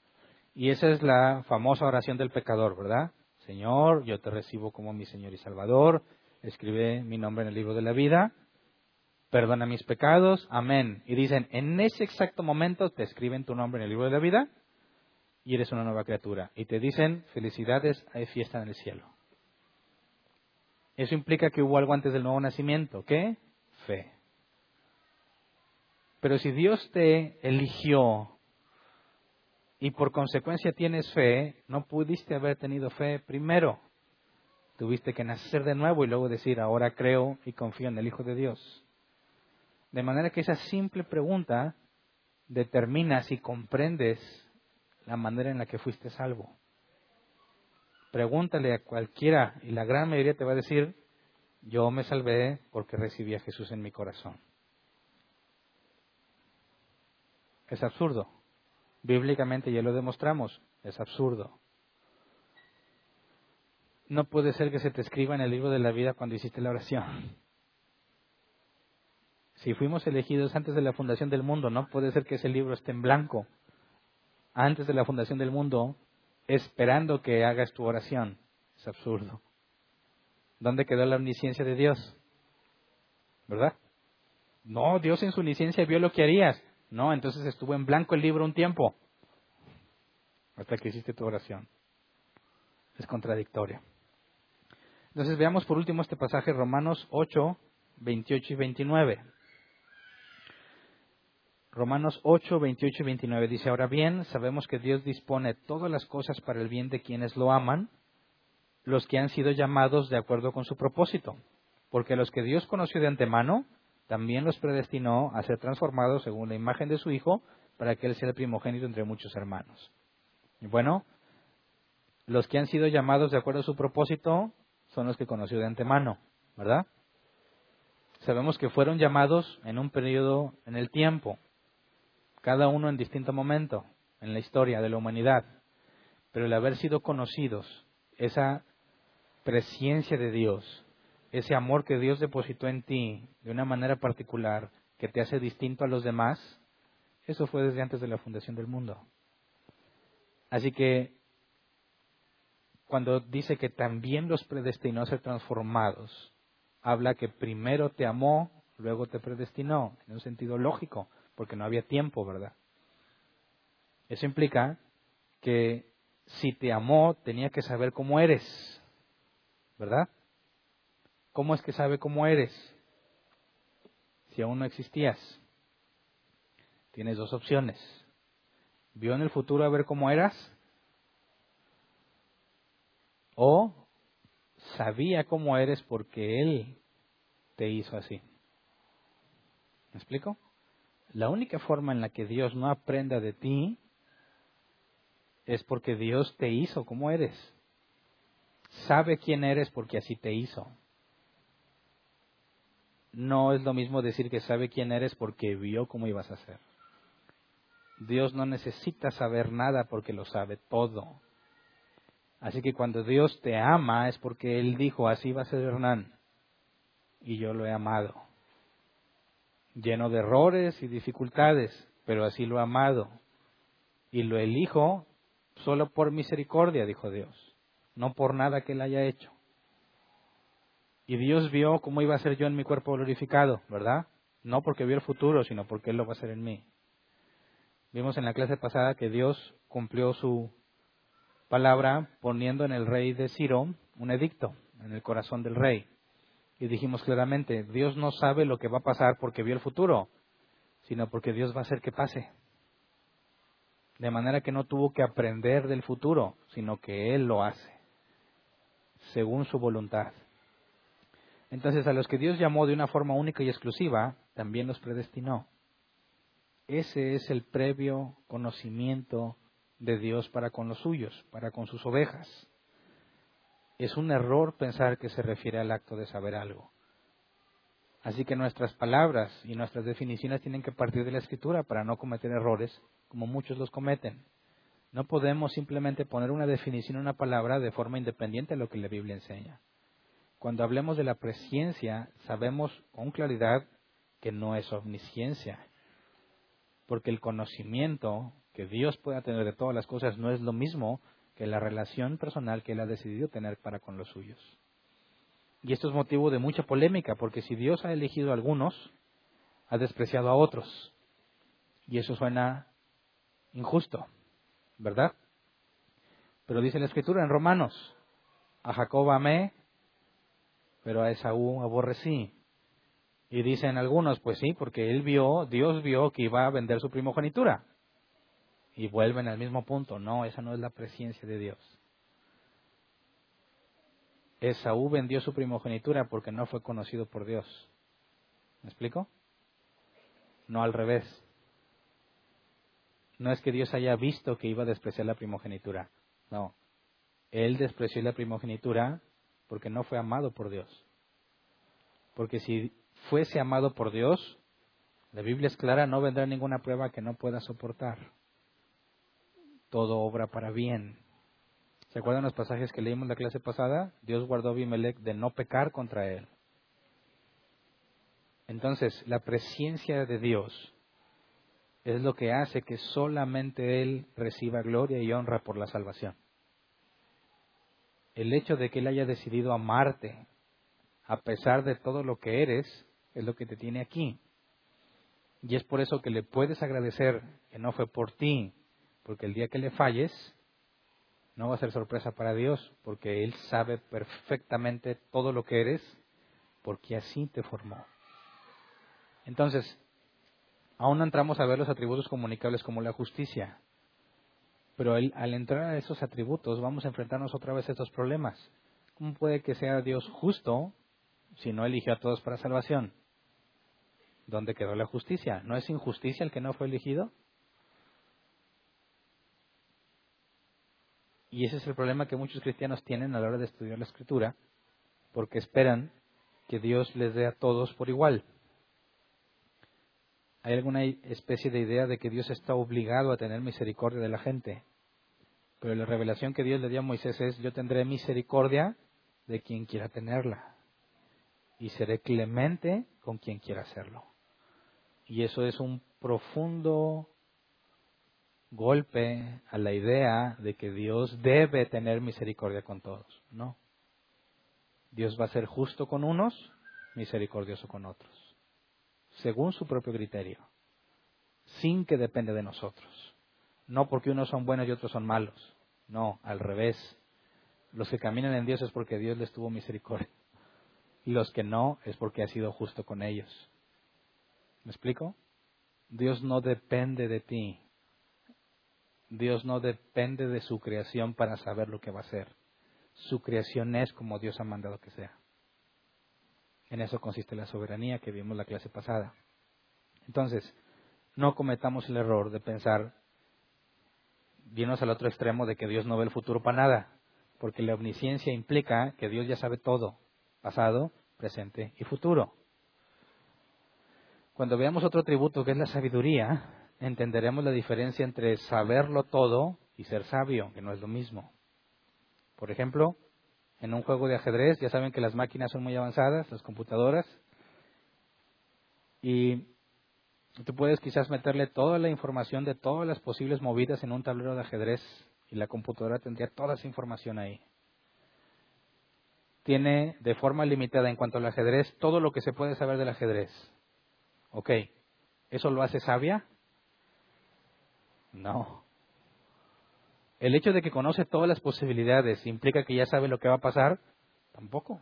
Y esa es la famosa oración del pecador, ¿verdad? Señor, yo te recibo como mi Señor y Salvador, escribe mi nombre en el libro de la vida, perdona mis pecados, amén. Y dicen, en ese exacto momento te escriben tu nombre en el libro de la vida y eres una nueva criatura. Y te dicen, felicidades, hay fiesta en el cielo. Eso implica que hubo algo antes del nuevo nacimiento. ¿Qué? Fe. Pero si Dios te eligió y por consecuencia tienes fe, no pudiste haber tenido fe primero. Tuviste que nacer de nuevo y luego decir, ahora creo y confío en el Hijo de Dios. De manera que esa simple pregunta determina si comprendes la manera en la que fuiste salvo. Pregúntale a cualquiera y la gran mayoría te va a decir, yo me salvé porque recibí a Jesús en mi corazón. Es absurdo. Bíblicamente ya lo demostramos, es absurdo. No puede ser que se te escriba en el libro de la vida cuando hiciste la oración. Si fuimos elegidos antes de la fundación del mundo, no puede ser que ese libro esté en blanco antes de la fundación del mundo esperando que hagas tu oración. Es absurdo. ¿Dónde quedó la omnisciencia de Dios? ¿Verdad? No, Dios en su omnisciencia vio lo que harías. No, entonces estuvo en blanco el libro un tiempo. Hasta que hiciste tu oración. Es contradictorio. Entonces veamos por último este pasaje, Romanos 8, 28 y 29. Romanos 8, 28 y 29 dice, ahora bien, sabemos que Dios dispone todas las cosas para el bien de quienes lo aman, los que han sido llamados de acuerdo con su propósito, porque los que Dios conoció de antemano, también los predestinó a ser transformados según la imagen de su Hijo, para que Él sea el primogénito entre muchos hermanos. Y bueno, los que han sido llamados de acuerdo a su propósito son los que conoció de antemano, ¿verdad? Sabemos que fueron llamados en un periodo en el tiempo, cada uno en distinto momento en la historia de la humanidad. Pero el haber sido conocidos, esa presencia de Dios, ese amor que Dios depositó en ti de una manera particular que te hace distinto a los demás, eso fue desde antes de la fundación del mundo. Así que cuando dice que también los predestinó a ser transformados, habla que primero te amó, luego te predestinó, en un sentido lógico, porque no había tiempo, ¿verdad? Eso implica que si te amó, tenía que saber cómo eres, ¿verdad? ¿Cómo es que sabe cómo eres? Si aún no existías, tienes dos opciones. ¿Vio en el futuro a ver cómo eras? ¿O sabía cómo eres porque Él te hizo así? ¿Me explico? La única forma en la que Dios no aprenda de ti es porque Dios te hizo como eres. Sabe quién eres porque así te hizo. No es lo mismo decir que sabe quién eres porque vio cómo ibas a ser. Dios no necesita saber nada porque lo sabe todo. Así que cuando Dios te ama es porque Él dijo, así va a ser Hernán. Y yo lo he amado lleno de errores y dificultades, pero así lo he amado. Y lo elijo solo por misericordia, dijo Dios, no por nada que él haya hecho. Y Dios vio cómo iba a ser yo en mi cuerpo glorificado, ¿verdad? No porque vio el futuro, sino porque Él lo va a hacer en mí. Vimos en la clase pasada que Dios cumplió su palabra poniendo en el rey de Ciro un edicto en el corazón del rey. Y dijimos claramente, Dios no sabe lo que va a pasar porque vio el futuro, sino porque Dios va a hacer que pase. De manera que no tuvo que aprender del futuro, sino que Él lo hace, según su voluntad. Entonces, a los que Dios llamó de una forma única y exclusiva, también los predestinó. Ese es el previo conocimiento de Dios para con los suyos, para con sus ovejas. Es un error pensar que se refiere al acto de saber algo. Así que nuestras palabras y nuestras definiciones tienen que partir de la escritura para no cometer errores como muchos los cometen. No podemos simplemente poner una definición a una palabra de forma independiente de lo que la Biblia enseña. Cuando hablemos de la presciencia, sabemos con claridad que no es omnisciencia, porque el conocimiento que Dios pueda tener de todas las cosas no es lo mismo que la relación personal que él ha decidido tener para con los suyos. Y esto es motivo de mucha polémica, porque si Dios ha elegido a algunos, ha despreciado a otros. Y eso suena injusto, ¿verdad? Pero dice la Escritura en Romanos, a Jacob amé, pero a Esaú aborrecí. Y dicen algunos, pues sí, porque él vio, Dios vio que iba a vender su primogenitura y vuelven al mismo punto. No, esa no es la presencia de Dios. Esaú vendió su primogenitura porque no fue conocido por Dios. ¿Me explico? no al revés. No es que Dios haya visto que iba a despreciar la primogenitura, no. Él despreció la primogenitura porque no fue amado por Dios. Porque si fuese amado por Dios, la Biblia es clara, no vendrá ninguna prueba que no pueda soportar. Todo obra para bien. ¿Se acuerdan los pasajes que leímos la clase pasada? Dios guardó a Abimelech de no pecar contra él. Entonces, la presencia de Dios es lo que hace que solamente Él reciba gloria y honra por la salvación. El hecho de que Él haya decidido amarte, a pesar de todo lo que eres, es lo que te tiene aquí. Y es por eso que le puedes agradecer que no fue por ti, porque el día que le falles, no va a ser sorpresa para Dios, porque Él sabe perfectamente todo lo que eres, porque así te formó. Entonces, aún no entramos a ver los atributos comunicables como la justicia, pero al entrar a esos atributos vamos a enfrentarnos otra vez a estos problemas. ¿Cómo puede que sea Dios justo si no eligió a todos para salvación? ¿Dónde quedó la justicia? ¿No es injusticia el que no fue elegido? Y ese es el problema que muchos cristianos tienen a la hora de estudiar la escritura, porque esperan que Dios les dé a todos por igual. ¿Hay alguna especie de idea de que Dios está obligado a tener misericordia de la gente? Pero la revelación que Dios le dio a Moisés es, yo tendré misericordia de quien quiera tenerla. Y seré clemente con quien quiera hacerlo. Y eso es un profundo golpe a la idea de que Dios debe tener misericordia con todos. No. Dios va a ser justo con unos, misericordioso con otros según su propio criterio, sin que depende de nosotros. No porque unos son buenos y otros son malos. No, al revés. Los que caminan en Dios es porque Dios les tuvo misericordia. Y los que no es porque ha sido justo con ellos. ¿Me explico? Dios no depende de ti. Dios no depende de su creación para saber lo que va a hacer. Su creación es como Dios ha mandado que sea. En eso consiste la soberanía que vimos la clase pasada. Entonces, no cometamos el error de pensar, vienes al otro extremo de que Dios no ve el futuro para nada, porque la omnisciencia implica que Dios ya sabe todo, pasado, presente y futuro. Cuando veamos otro atributo que es la sabiduría, entenderemos la diferencia entre saberlo todo y ser sabio, que no es lo mismo. Por ejemplo, en un juego de ajedrez. Ya saben que las máquinas son muy avanzadas, las computadoras. Y tú puedes quizás meterle toda la información de todas las posibles movidas en un tablero de ajedrez y la computadora tendría toda esa información ahí. Tiene de forma limitada en cuanto al ajedrez todo lo que se puede saber del ajedrez. Ok, ¿eso lo hace sabia? No. El hecho de que conoce todas las posibilidades implica que ya sabe lo que va a pasar, tampoco.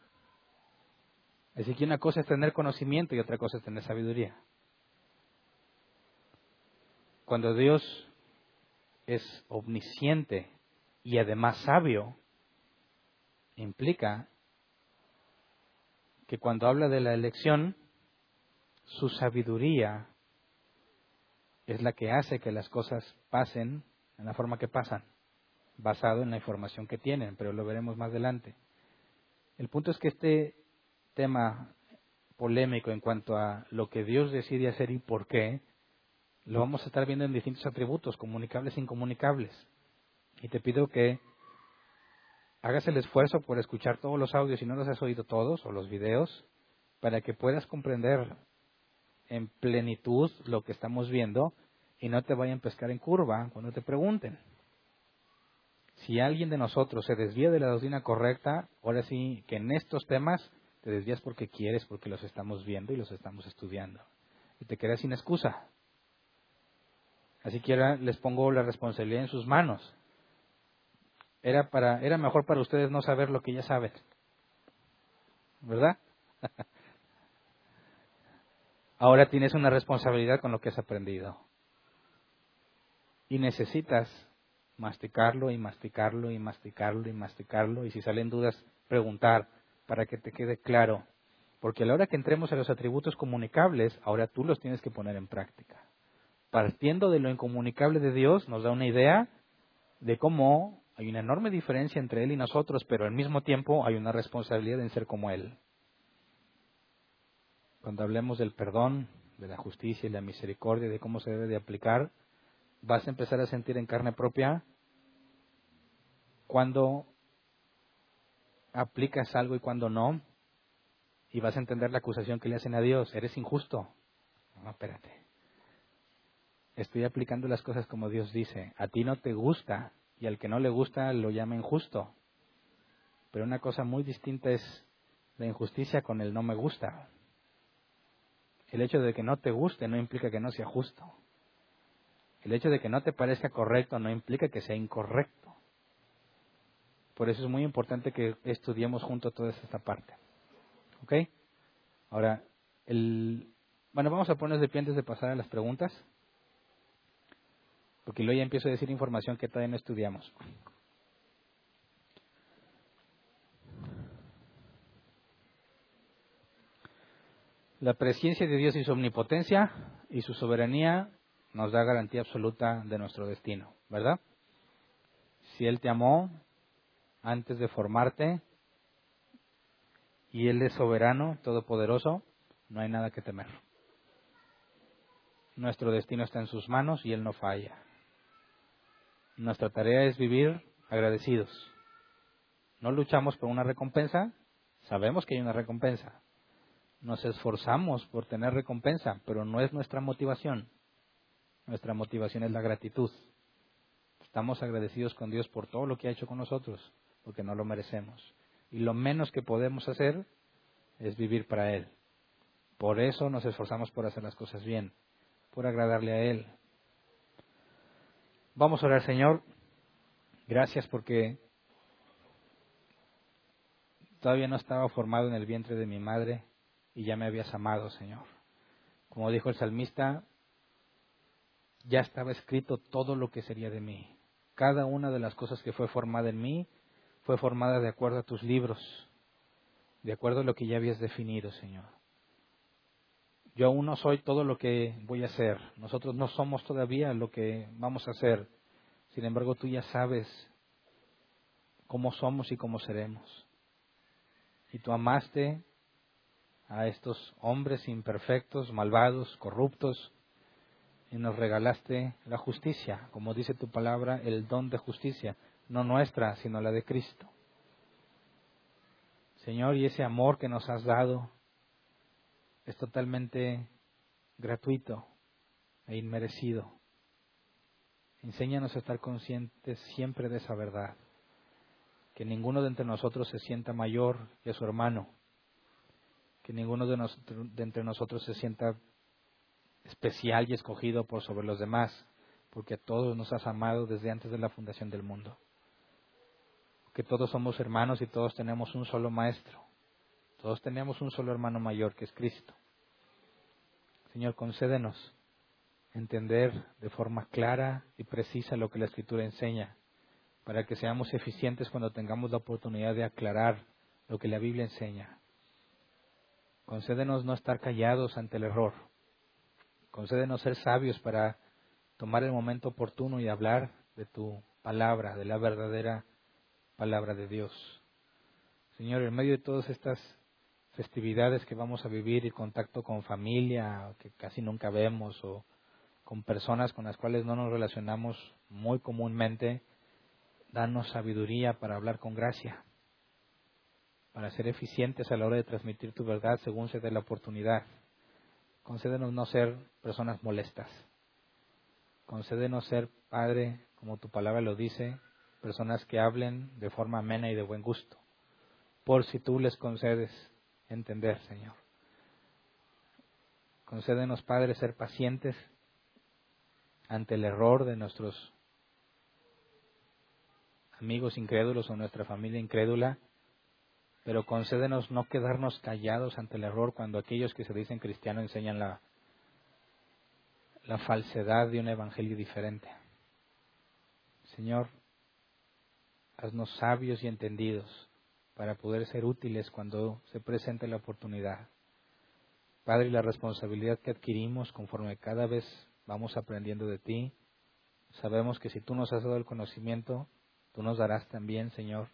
Así que una cosa es tener conocimiento y otra cosa es tener sabiduría. Cuando Dios es omnisciente y además sabio, implica que cuando habla de la elección, su sabiduría es la que hace que las cosas pasen en la forma que pasan basado en la información que tienen, pero lo veremos más adelante. El punto es que este tema polémico en cuanto a lo que Dios decide hacer y por qué, lo vamos a estar viendo en distintos atributos, comunicables e incomunicables. Y te pido que hagas el esfuerzo por escuchar todos los audios, si no los has oído todos, o los videos, para que puedas comprender en plenitud lo que estamos viendo y no te vayan a pescar en curva cuando te pregunten. Si alguien de nosotros se desvía de la doctrina correcta, ahora sí que en estos temas te desvías porque quieres, porque los estamos viendo y los estamos estudiando. Y te quedas sin excusa. Así que ahora les pongo la responsabilidad en sus manos. Era, para, era mejor para ustedes no saber lo que ya saben. ¿Verdad? ahora tienes una responsabilidad con lo que has aprendido. Y necesitas masticarlo y masticarlo y masticarlo y masticarlo y si salen dudas, preguntar para que te quede claro Porque a la hora que entremos a los atributos comunicables, ahora tú los tienes que poner en práctica. Partiendo de lo incomunicable de Dios, nos da una idea de cómo hay una enorme diferencia entre Él y nosotros, pero al mismo tiempo hay una responsabilidad en ser como Él. Cuando hablemos del perdón, de la justicia y la misericordia, de cómo se debe de aplicar, vas a empezar a sentir en carne propia cuando aplicas algo y cuando no, y vas a entender la acusación que le hacen a Dios, eres injusto. No, espérate. Estoy aplicando las cosas como Dios dice. A ti no te gusta y al que no le gusta lo llama injusto. Pero una cosa muy distinta es la injusticia con el no me gusta. El hecho de que no te guste no implica que no sea justo. El hecho de que no te parezca correcto no implica que sea incorrecto. Por eso es muy importante que estudiemos junto toda esta parte. ¿Ok? Ahora, el... bueno, vamos a ponernos de pie antes de pasar a las preguntas. Porque luego ya empiezo a decir información que todavía no estudiamos. La presencia de Dios y su omnipotencia y su soberanía nos da garantía absoluta de nuestro destino, ¿verdad? Si Él te amó antes de formarte, y Él es soberano, todopoderoso, no hay nada que temer. Nuestro destino está en sus manos y Él no falla. Nuestra tarea es vivir agradecidos. No luchamos por una recompensa, sabemos que hay una recompensa. Nos esforzamos por tener recompensa, pero no es nuestra motivación. Nuestra motivación es la gratitud. Estamos agradecidos con Dios por todo lo que ha hecho con nosotros, porque no lo merecemos y lo menos que podemos hacer es vivir para Él. Por eso nos esforzamos por hacer las cosas bien, por agradarle a Él. Vamos a orar, Señor. Gracias porque todavía no estaba formado en el vientre de mi madre y ya me habías amado, Señor. Como dijo el salmista, ya estaba escrito todo lo que sería de mí. Cada una de las cosas que fue formada en mí fue formada de acuerdo a tus libros, de acuerdo a lo que ya habías definido, Señor. Yo aún no soy todo lo que voy a ser. Nosotros no somos todavía lo que vamos a ser. Sin embargo, tú ya sabes cómo somos y cómo seremos. Y tú amaste a estos hombres imperfectos, malvados, corruptos, y nos regalaste la justicia, como dice tu palabra, el don de justicia, no nuestra, sino la de Cristo. Señor, y ese amor que nos has dado es totalmente gratuito e inmerecido. Enséñanos a estar conscientes siempre de esa verdad, que ninguno de entre nosotros se sienta mayor que su hermano, que ninguno de, entre nosotros se sienta especial y escogido por sobre los demás, porque a todos nos has amado desde antes de la fundación del mundo que todos somos hermanos y todos tenemos un solo maestro. Todos tenemos un solo hermano mayor que es Cristo. Señor, concédenos entender de forma clara y precisa lo que la Escritura enseña, para que seamos eficientes cuando tengamos la oportunidad de aclarar lo que la Biblia enseña. Concédenos no estar callados ante el error. Concédenos ser sabios para tomar el momento oportuno y hablar de tu palabra, de la verdadera palabra de Dios. Señor, en medio de todas estas festividades que vamos a vivir y contacto con familia que casi nunca vemos o con personas con las cuales no nos relacionamos muy comúnmente, danos sabiduría para hablar con gracia, para ser eficientes a la hora de transmitir tu verdad según se dé la oportunidad. Concédenos no ser personas molestas. Concédenos ser, Padre, como tu palabra lo dice, personas que hablen de forma amena y de buen gusto, por si tú les concedes entender, Señor. Concédenos, Padre, ser pacientes ante el error de nuestros amigos incrédulos o nuestra familia incrédula, pero concédenos no quedarnos callados ante el error cuando aquellos que se dicen cristianos enseñan la, falsedad de un evangelio diferente. Señor, haznos sabios y entendidos para poder ser útiles cuando se presente la oportunidad. Padre, la responsabilidad que adquirimos conforme cada vez vamos aprendiendo de ti, sabemos que si tú nos has dado el conocimiento, tú nos darás también, Señor,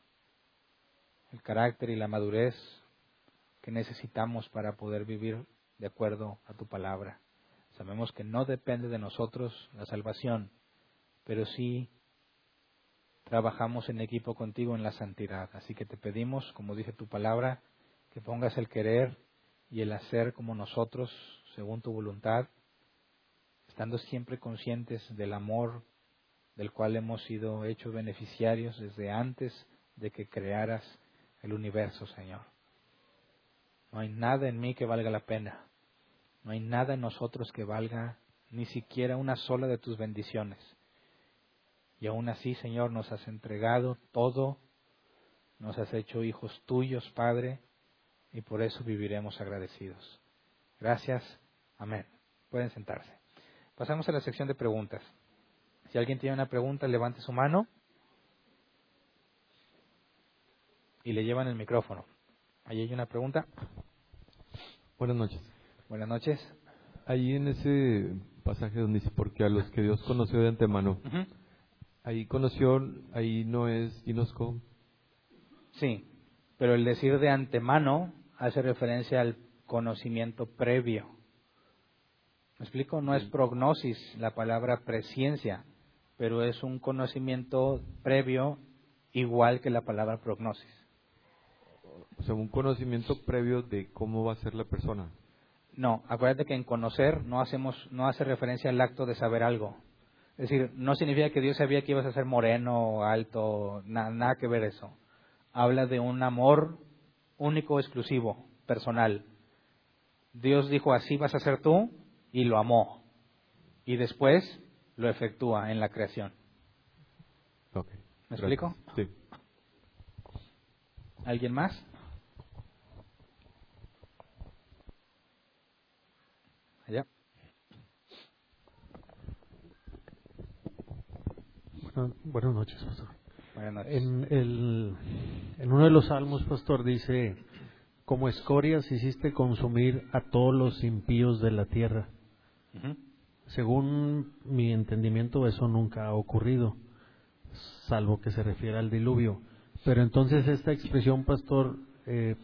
el carácter y la madurez que necesitamos para poder vivir de acuerdo a tu palabra. Sabemos que no depende de nosotros la salvación, pero sí trabajamos en equipo contigo en la santidad. Así que te pedimos, como dice tu palabra, que pongas el querer y el hacer como nosotros, según tu voluntad, estando siempre conscientes del amor del cual hemos sido hechos beneficiarios desde antes de que crearas el universo, Señor. No hay nada en mí que valga la pena. No hay nada en nosotros que valga ni siquiera una sola de tus bendiciones. Y aún así, Señor, nos has entregado todo, nos has hecho hijos tuyos, Padre, y por eso viviremos agradecidos. Gracias. Amén. Pueden sentarse. Pasamos a la sección de preguntas. Si alguien tiene una pregunta, levante su mano y le llevan el micrófono. Ahí hay una pregunta. Buenas noches. Buenas noches. Ahí en ese pasaje donde dice, porque a los que Dios conoció de antemano, ahí conoció, ahí no es Ginosco. Sí, pero el decir de antemano hace referencia al conocimiento previo. ¿Me explico? No es prognosis la palabra presciencia, pero es un conocimiento previo igual que la palabra prognosis. O sea, un conocimiento previo de cómo va a ser la persona. No, acuérdate que en conocer no hacemos, no hace referencia al acto de saber algo. Es decir, no significa que Dios sabía que ibas a ser moreno, alto, na- nada que ver eso. Habla de un amor único, exclusivo, personal. Dios dijo así vas a ser tú y lo amó. Y después lo efectúa en la creación. Ok. ¿Me gracias. explico? Sí. ¿Alguien más? Allá. Buenas noches, pastor. Buenas noches. En, el, en uno de los salmos, pastor, dice, como escorias hiciste consumir a todos los impíos de la tierra. Según mi entendimiento, eso nunca ha ocurrido, salvo que se refiere al diluvio. Pero entonces esta expresión, pastor, eh,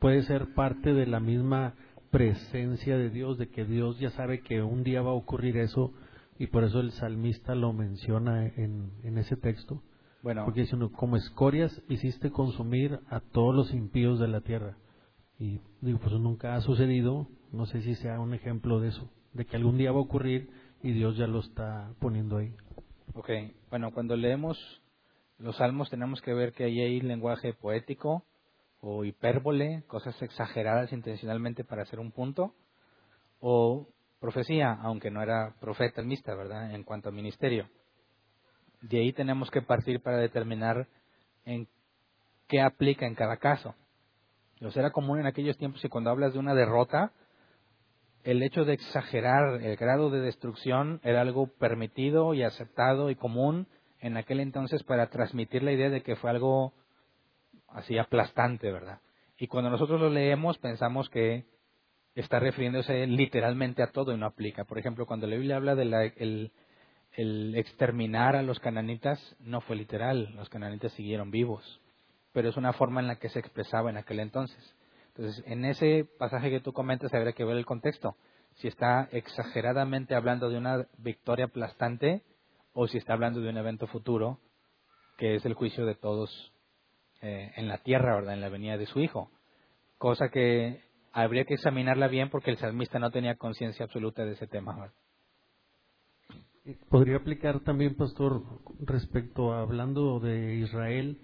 puede ser parte de la misma presencia de Dios, de que Dios ya sabe que un día va a ocurrir eso y por eso el salmista lo menciona en, en ese texto. Bueno, Porque dice uno, como escorias hiciste consumir a todos los impíos de la tierra. Y digo, pues nunca ha sucedido, no sé si sea un ejemplo de eso, de que algún día va a ocurrir y Dios ya lo está poniendo ahí. Ok, bueno, cuando leemos los salmos tenemos que ver que ahí hay lenguaje poético o hipérbole, cosas exageradas intencionalmente para hacer un punto, o profecía, aunque no era profeta el mista, ¿verdad? En cuanto a ministerio. De ahí tenemos que partir para determinar en qué aplica en cada caso. Sea, era común en aquellos tiempos que cuando hablas de una derrota, el hecho de exagerar el grado de destrucción era algo permitido y aceptado y común en aquel entonces para transmitir la idea de que fue algo así aplastante, ¿verdad? Y cuando nosotros lo leemos pensamos que está refiriéndose literalmente a todo y no aplica. Por ejemplo, cuando la Biblia habla del el, el exterminar a los cananitas, no fue literal, los cananitas siguieron vivos, pero es una forma en la que se expresaba en aquel entonces. Entonces, en ese pasaje que tú comentas habría que ver el contexto. Si está exageradamente hablando de una victoria aplastante o si está hablando de un evento futuro, que es el juicio de todos eh, en la tierra, ¿verdad? En la venida de su Hijo. Cosa que habría que examinarla bien porque el salmista no tenía conciencia absoluta de ese tema. Podría aplicar también, pastor, respecto a hablando de Israel,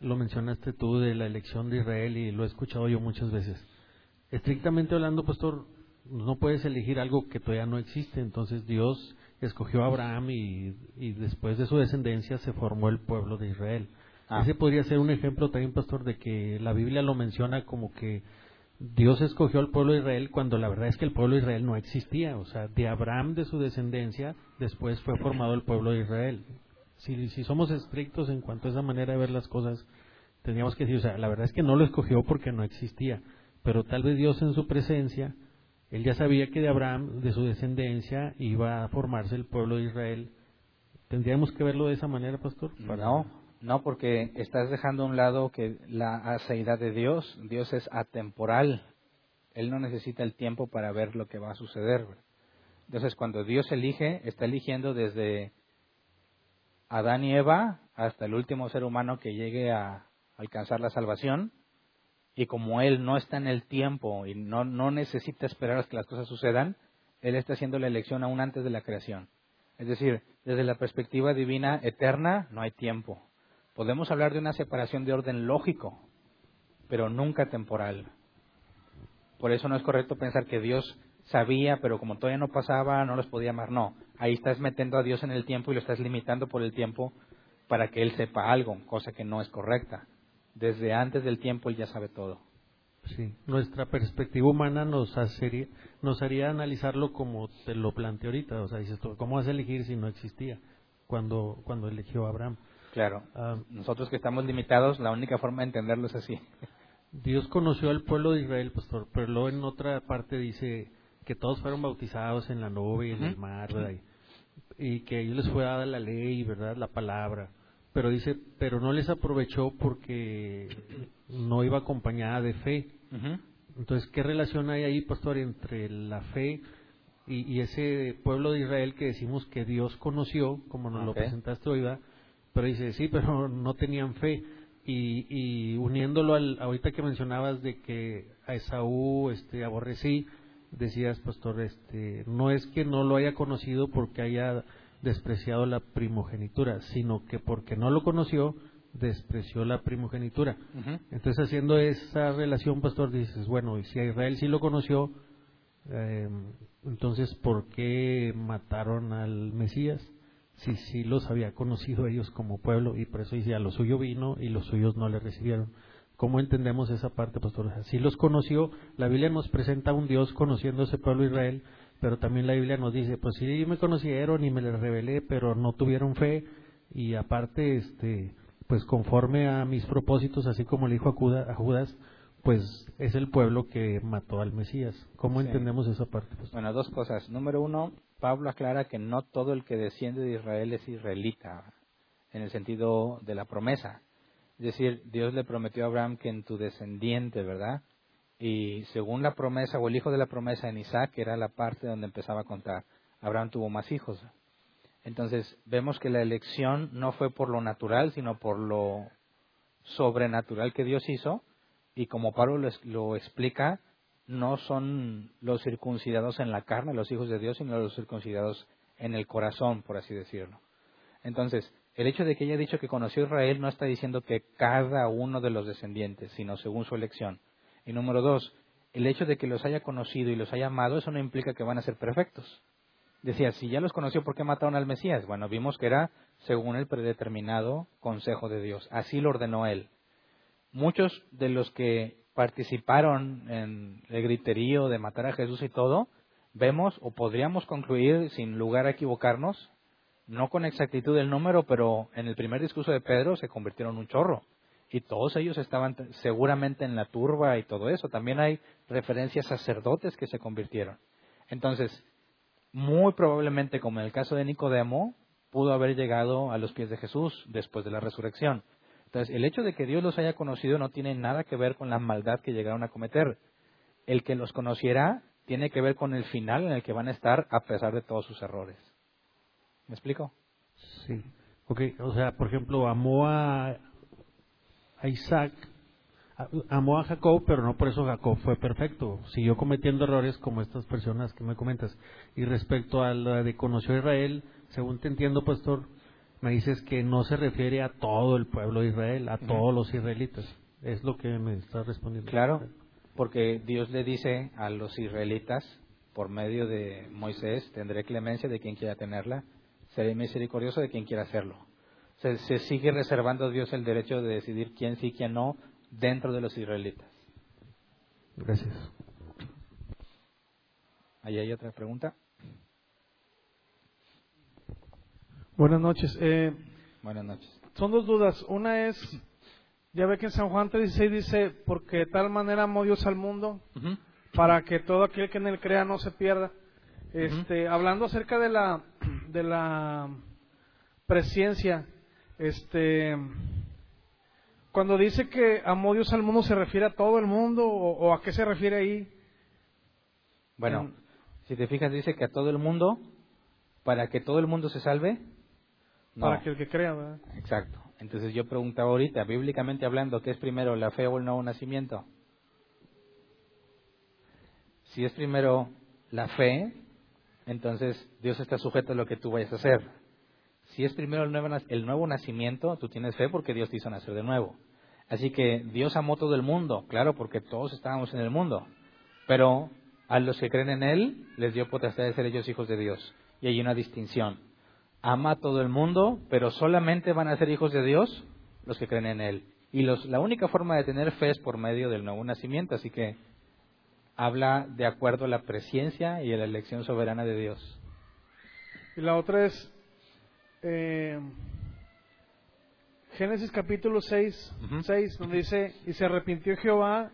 lo mencionaste tú de la elección de Israel y lo he escuchado yo muchas veces. Estrictamente hablando, pastor, no puedes elegir algo que todavía no existe. Entonces Dios escogió a Abraham y, y después de su descendencia se formó el pueblo de Israel. Ah. Ese podría ser un ejemplo también, pastor, de que la Biblia lo menciona como que Dios escogió al pueblo de Israel cuando la verdad es que el pueblo de Israel no existía. O sea, de Abraham, de su descendencia, después fue formado el pueblo de Israel. Si, somos estrictos en cuanto a esa manera de ver las cosas, tendríamos que decir, o sea, la verdad es que no lo escogió porque no existía, pero tal vez Dios en su presencia, él ya sabía que de Abraham, de su descendencia, iba a formarse el pueblo de Israel. ¿Tendríamos que verlo de esa manera, pastor? No, no, porque estás dejando a un lado que la aceidad de Dios, Dios es atemporal. Él no necesita el tiempo para ver lo que va a suceder. Entonces, cuando Dios elige, está eligiendo desde Adán y Eva hasta el último ser humano que llegue a alcanzar la salvación. Y como Él no está en el tiempo y no, no necesita esperar a que las cosas sucedan, Él está haciendo la elección aún antes de la creación. Es decir, desde la perspectiva divina eterna no hay tiempo. Podemos hablar de una separación de orden lógico, pero nunca temporal. Por eso no es correcto pensar que Dios sabía, pero como todavía no pasaba, no los podía amar. No, ahí estás metiendo a Dios en el tiempo y lo estás limitando por el tiempo para que Él sepa algo, cosa que no es correcta. Desde antes del tiempo Él ya sabe todo. Sí, nuestra perspectiva humana nos, nos haría analizarlo como te lo planteé ahorita. O sea, dices ¿cómo vas a elegir si no existía cuando, cuando eligió Abraham? Claro, ah, nosotros que estamos limitados, la única forma de entenderlo es así. Dios conoció al pueblo de Israel, pastor, pero luego en otra parte dice que todos fueron bautizados en la nube y en el mar, ¿verdad? Y, que a ellos les fue dada la ley, ¿verdad? La palabra. Pero dice, pero no les aprovechó porque no iba acompañada de fe. Entonces, ¿qué relación hay ahí, pastor, entre la fe y, ese pueblo de Israel que decimos que Dios conoció, como nos lo presentaste hoy, ¿verdad? Pero dice, sí, pero no tenían fe. Y, y uniéndolo al, ahorita que mencionabas de que a Esaú este, aborrecí, decías, pastor, este, no es que no lo haya conocido porque haya despreciado la primogenitura, sino que porque no lo conoció, despreció la primogenitura. Entonces, haciendo esa relación, pastor, dices, bueno, y si a Israel sí lo conoció, eh, entonces, ¿por qué mataron al Mesías? Si sí los había conocido ellos como pueblo y por eso dice, a lo suyo vino y los suyos no le recibieron. ¿Cómo entendemos esa parte, pastor? Si los conoció, la Biblia nos presenta a un Dios conociendo ese pueblo Israel, pero también la Biblia nos dice, pues sí me conocieron y me les revelé, pero no tuvieron fe y aparte, este, pues conforme a mis propósitos, así como le dijo a Judas, pues es el pueblo que mató al Mesías. ¿Cómo entendemos esa parte? Bueno, dos cosas. Número uno, Pablo aclara que no todo el que desciende de Israel es israelita, en el sentido de la promesa. Es decir, Dios le prometió a Abraham que en tu descendiente, ¿verdad? Y según la promesa o el hijo de la promesa en Isaac, era la parte donde empezaba a contar, Abraham tuvo más hijos. Entonces, vemos que la elección no fue por lo natural, sino por lo sobrenatural que Dios hizo. Y como Pablo lo explica, no son los circuncidados en la carne, los hijos de Dios, sino los circuncidados en el corazón, por así decirlo. Entonces, el hecho de que ella ha dicho que conoció a Israel no está diciendo que cada uno de los descendientes, sino según su elección. Y número dos, el hecho de que los haya conocido y los haya amado, eso no implica que van a ser perfectos. Decía, si ya los conoció, ¿por qué mataron al Mesías? Bueno, vimos que era según el predeterminado consejo de Dios. Así lo ordenó él. Muchos de los que participaron en el griterío de matar a Jesús y todo, vemos o podríamos concluir sin lugar a equivocarnos, no con exactitud el número, pero en el primer discurso de Pedro se convirtieron en un chorro. Y todos ellos estaban seguramente en la turba y todo eso. También hay referencias a sacerdotes que se convirtieron. Entonces, muy probablemente, como en el caso de Nicodemo, pudo haber llegado a los pies de Jesús después de la resurrección. Entonces, el hecho de que Dios los haya conocido no tiene nada que ver con la maldad que llegaron a cometer. El que los conociera tiene que ver con el final en el que van a estar a pesar de todos sus errores. ¿Me explico? Sí. Ok, o sea, por ejemplo, amó a, Isaac, amó a Jacob, pero no por eso Jacob fue perfecto. Siguió cometiendo errores como estas personas que me comentas. Y respecto a la de conoció a Israel, según te entiendo, pastor, me dices que no se refiere a todo el pueblo de Israel, a todos los israelitas. Es lo que me está respondiendo. Claro, porque Dios le dice a los israelitas, por medio de Moisés, tendré clemencia de quien quiera tenerla, seré misericordioso de quien quiera hacerlo. Se, se sigue reservando a Dios el derecho de decidir quién sí, quién no, dentro de los israelitas. Gracias. ¿Ahí hay otra pregunta? Buenas noches. Eh, Buenas noches. Son dos dudas. Una es, Ya ve que en San Juan 3:16 dice, porque de tal manera amó Dios al mundo, para que todo aquel que en él crea no se pierda. Este, hablando acerca de la de la presciencia, este cuando dice que amó Dios al mundo se refiere a todo el mundo o, o a qué se refiere ahí? Bueno, En- si te fijas, dice que a todo el mundo, para que todo el mundo se salve. No. Para que el que crea, ¿verdad? Exacto. Entonces yo preguntaba ahorita, bíblicamente hablando, ¿qué es primero, la fe o el nuevo nacimiento? Si es primero la fe, entonces Dios está sujeto a lo que tú vayas a hacer. Si es primero el nuevo, el nuevo nacimiento, tú tienes fe porque Dios te hizo nacer de nuevo. Así que Dios amó todo el mundo, claro, porque todos estábamos en el mundo. Pero a los que creen en Él, les dio potestad de ser ellos hijos de Dios. Y hay una distinción. Ama a todo el mundo, pero solamente van a ser hijos de Dios los que creen en Él. Y los, la única forma de tener fe es por medio del nuevo nacimiento. Así que habla de acuerdo a la presencia y a la elección soberana de Dios. Y la otra es eh, Génesis capítulo 6, Ujú. 6, donde dice, y se arrepintió Jehová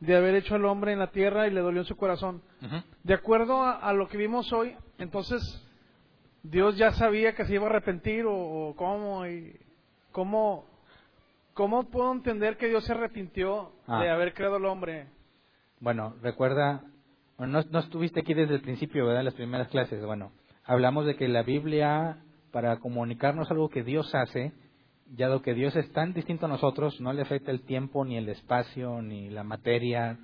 de haber hecho al hombre en la tierra y le dolió en su corazón. De acuerdo a, a lo que vimos hoy, entonces Dios ya sabía que se iba a arrepentir o, o cómo y cómo cómo puedo entender que Dios se arrepintió Ah. de haber creado al hombre. Bueno, recuerda, bueno, no, no estuviste aquí desde el principio, ¿verdad? Las primeras clases. Bueno, hablamos de que la Biblia, para comunicarnos algo que Dios hace, ya dado que Dios es tan distinto a nosotros, no le afecta el tiempo, ni el espacio, ni la materia.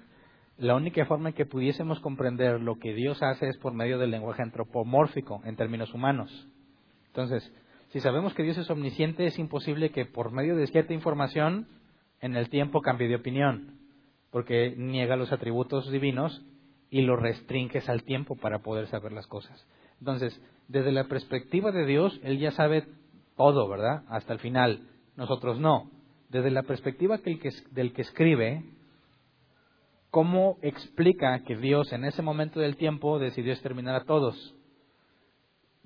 La única forma en que pudiésemos comprender lo que Dios hace es por medio del lenguaje antropomórfico, en términos humanos. Entonces, si sabemos que Dios es omnisciente, es imposible que por medio de cierta información en el tiempo cambie de opinión, porque niega los atributos divinos y lo restringes al tiempo para poder saber las cosas. Entonces, desde la perspectiva de Dios, Él ya sabe todo, ¿verdad? Hasta el final. Nosotros no. Desde la perspectiva del que escribe, ¿cómo explica que Dios en ese momento del tiempo decidió exterminar a todos?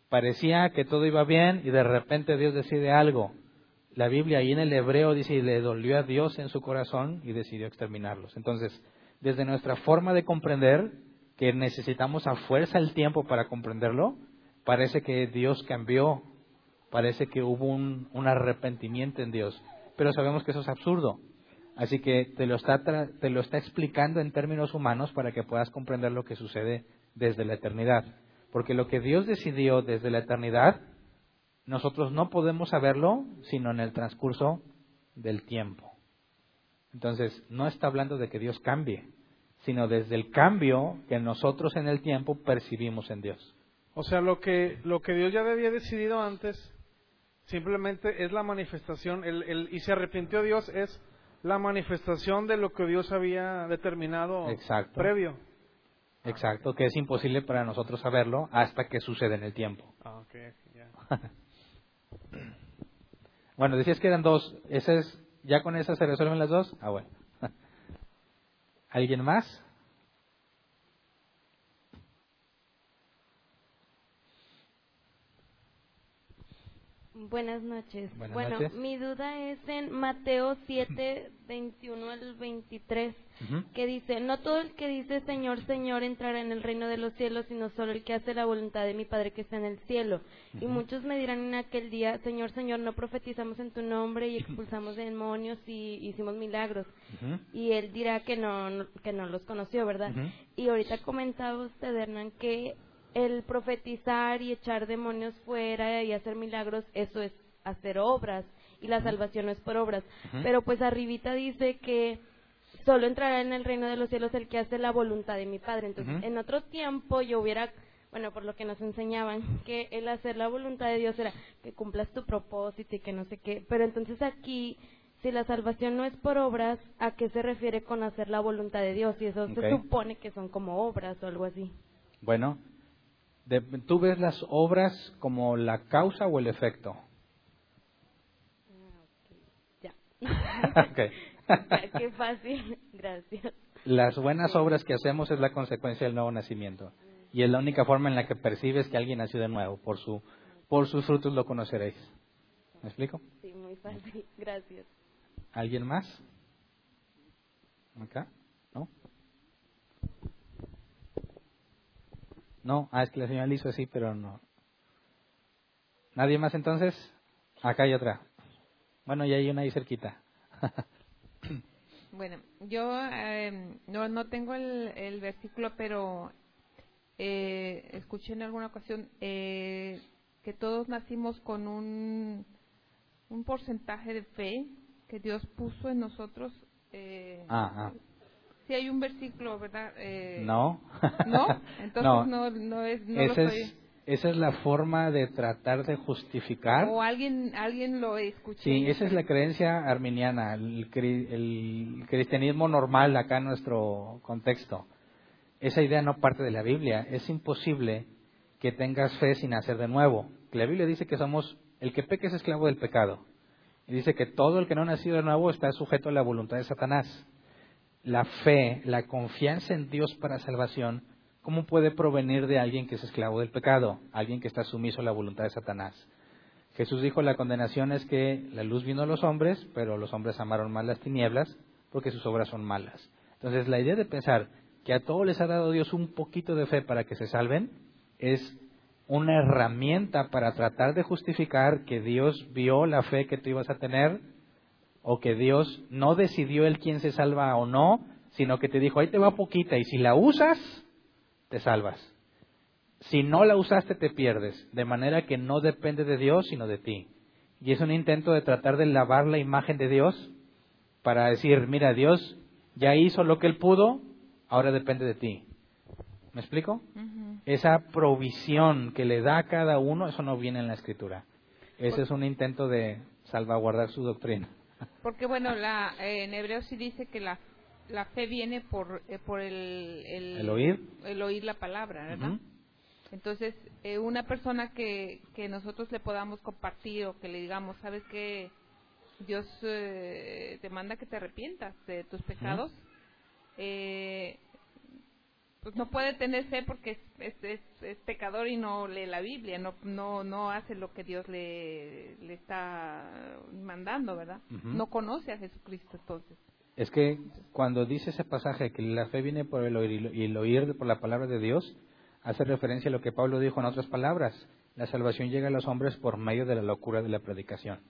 Parecía que todo iba bien y de repente Dios decide algo. La Biblia ahí en el hebreo dice, y le dolió a Dios en su corazón y decidió exterminarlos. Entonces, desde nuestra forma de comprender, que necesitamos a fuerza el tiempo para comprenderlo, parece que Dios cambió, parece que hubo un, un arrepentimiento en Dios. Pero sabemos que eso es absurdo. Así que te lo, está te lo está explicando en términos humanos para que puedas comprender lo que sucede desde la eternidad. Porque lo que Dios decidió desde la eternidad, nosotros no podemos saberlo sino en el transcurso del tiempo. Entonces, no está hablando de que Dios cambie, sino desde el cambio que nosotros en el tiempo percibimos en Dios. O sea, lo que lo que Dios ya había decidido antes simplemente es la manifestación el, el- y se arrepintió Dios es la manifestación de lo que Dios había determinado Exacto. previo. Exacto, que es imposible para nosotros saberlo hasta que sucede en el tiempo. Ah, ok, ya. Bueno, decías que eran dos. ¿Ese es, ¿Ya con esas se resuelven las dos? Ah, bueno. ¿Alguien más? Buenas noches. Buenas bueno, noches. mi duda es en Mateo 7, 21 al 23, Ujú. que dice, no todo el que dice Señor, Señor entrará en el reino de los cielos, sino solo el que hace la voluntad de mi Padre que está en el cielo. Y muchos me dirán en aquel día, Señor, Señor, no profetizamos en tu nombre y expulsamos demonios y hicimos milagros. Y él dirá que no, que no los conoció, ¿verdad? Y ahorita comentaba usted, Hernán, que el profetizar y echar demonios fuera y hacer milagros, eso es hacer obras y la salvación no es por obras. Pero pues arribita dice que solo entrará en el reino de los cielos el que hace la voluntad de mi Padre. Entonces, en otro tiempo yo hubiera, bueno, por lo que nos enseñaban, que el hacer la voluntad de Dios era que cumplas tu propósito y que no sé qué. Pero entonces aquí, si la salvación no es por obras, ¿a qué se refiere con hacer la voluntad de Dios? Y eso se supone que son como obras o algo así. Bueno, ¿tú ves las obras como la causa o el efecto? Ya. Ok. Ya, Qué fácil. Gracias. Las buenas obras que hacemos es la consecuencia del nuevo nacimiento. Y es la única forma en la que percibes que alguien nació de nuevo. Por, su, por sus frutos lo conoceréis. ¿Me explico? Sí, muy fácil. Gracias. ¿Alguien más? ¿Acá? No, ah, es que la señora le hizo así, pero no. ¿Nadie más entonces? Acá hay otra. Bueno, y hay una ahí cerquita. bueno, yo eh, no, no tengo el, el versículo, pero eh, escuché en alguna ocasión eh, que todos nacimos con un, un porcentaje de fe que Dios puso en nosotros. Eh, Ajá. Si hay un versículo, ¿verdad? Eh, no. ¿No? Entonces no, no, es... No Esa, es, esa es la forma de tratar de justificar. O alguien, alguien lo escuchó. Sí, esa es la creencia arminiana, el, el cristianismo normal acá en nuestro contexto. Esa idea no parte de la Biblia. Es imposible que tengas fe sin hacer de nuevo. La Biblia dice que somos, el que peca es esclavo del pecado. Y dice que todo el que no ha nacido de nuevo está sujeto a la voluntad de Satanás la fe, la confianza en Dios para salvación, ¿cómo puede provenir de alguien que es esclavo del pecado, alguien que está sumiso a la voluntad de Satanás? Jesús dijo, la condenación es que la luz vino a los hombres, pero los hombres amaron más las tinieblas porque sus obras son malas. Entonces, la idea de pensar que a todos les ha dado Dios un poquito de fe para que se salven es una herramienta para tratar de justificar que Dios vio la fe que tú ibas a tener o que Dios no decidió el quién se salva o no, sino que te dijo, ahí te va poquita y si la usas, te salvas. Si no la usaste, te pierdes, de manera que no depende de Dios, sino de ti. Y es un intento de tratar de lavar la imagen de Dios para decir, mira, Dios ya hizo lo que él pudo, ahora depende de ti. ¿Me explico? Esa provisión que le da a cada uno, eso no viene en la escritura. Ese es un intento de salvaguardar su doctrina. Porque bueno, la, eh, en hebreo sí dice que la, la fe viene por, eh, por el, el, oír. El oír la palabra, ¿verdad? Entonces, eh, una persona que, que nosotros le podamos compartir o que le digamos, ¿sabes qué? Dios te manda que te arrepientas de tus pecados. eh, pues no puede tener fe porque es, es, es, pecador y no lee la Biblia, no, no, no hace lo que Dios le, le está mandando, ¿verdad? No conoce a Jesucristo entonces. Es que cuando dice ese pasaje que la fe viene por el oír y el oír por la palabra de Dios, hace referencia a lo que Pablo dijo en otras palabras. La salvación llega a los hombres por medio de la locura de la predicación.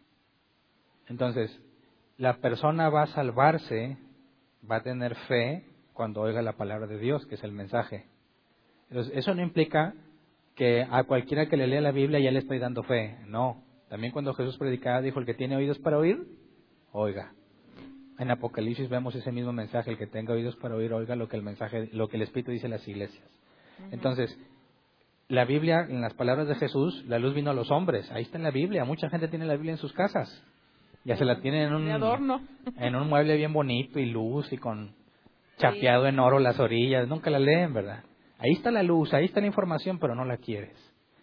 Entonces, la persona va a salvarse, va a tener fe cuando oiga la palabra de Dios, que es el mensaje. Entonces, eso no implica que a cualquiera que le lea la Biblia ya le estoy dando fe. No. También cuando Jesús predicaba dijo, el que tiene oídos para oír, oiga. En Apocalipsis vemos ese mismo mensaje, el que tenga oídos para oír, oiga lo que el mensaje, lo que el Espíritu dice en las iglesias. Entonces, la Biblia, en las palabras de Jesús, la luz vino a los hombres. Ahí está en la Biblia. Mucha gente tiene la Biblia en sus casas. Ya se la tienen en un, en un mueble bien bonito y luz y con chapeado en oro las orillas, nunca la leen, ¿verdad? Ahí está la luz, ahí está la información, pero no la quieres.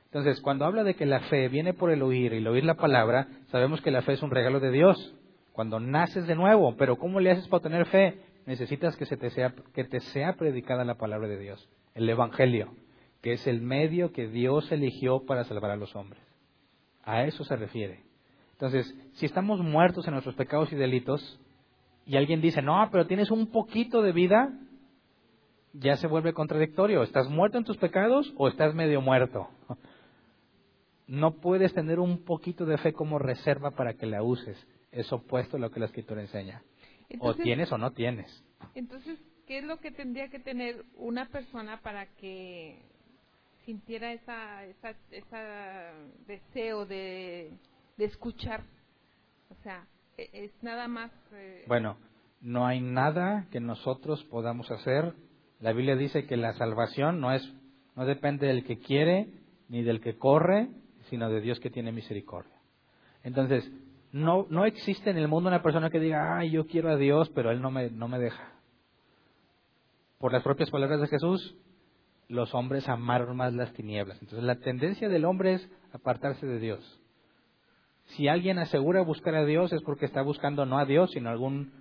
Entonces, cuando habla de que la fe viene por el oír y el oír la palabra, sabemos que la fe es un regalo de Dios. Cuando naces de nuevo, pero ¿cómo le haces para tener fe? Necesitas que, se te sea, que te sea predicada la palabra de Dios, el Evangelio, que es el medio que Dios eligió para salvar a los hombres. A eso se refiere. Entonces, si estamos muertos en nuestros pecados y delitos, y alguien dice, no, pero tienes un poquito de vida, ya se vuelve contradictorio. ¿Estás muerto en tus pecados o estás medio muerto? No puedes tener un poquito de fe como reserva para que la uses. Es opuesto a lo que la escritura enseña. o tienes o no tienes. Entonces, ¿qué es lo que tendría que tener una persona para que sintiera esa, esa, esa deseo de, de escuchar? O sea, es nada más. Eh, bueno, no hay nada que nosotros podamos hacer. La Biblia dice que la salvación no es, no depende del que quiere ni del que corre, sino de Dios que tiene misericordia. Entonces, no, no existe en el mundo una persona que diga, ay, yo quiero a Dios, pero Él no me, no me deja. Por las propias palabras de Jesús, los hombres amaron más las tinieblas. Entonces, la tendencia del hombre es apartarse de Dios. Si alguien asegura buscar a Dios es porque está buscando no a Dios, sino algún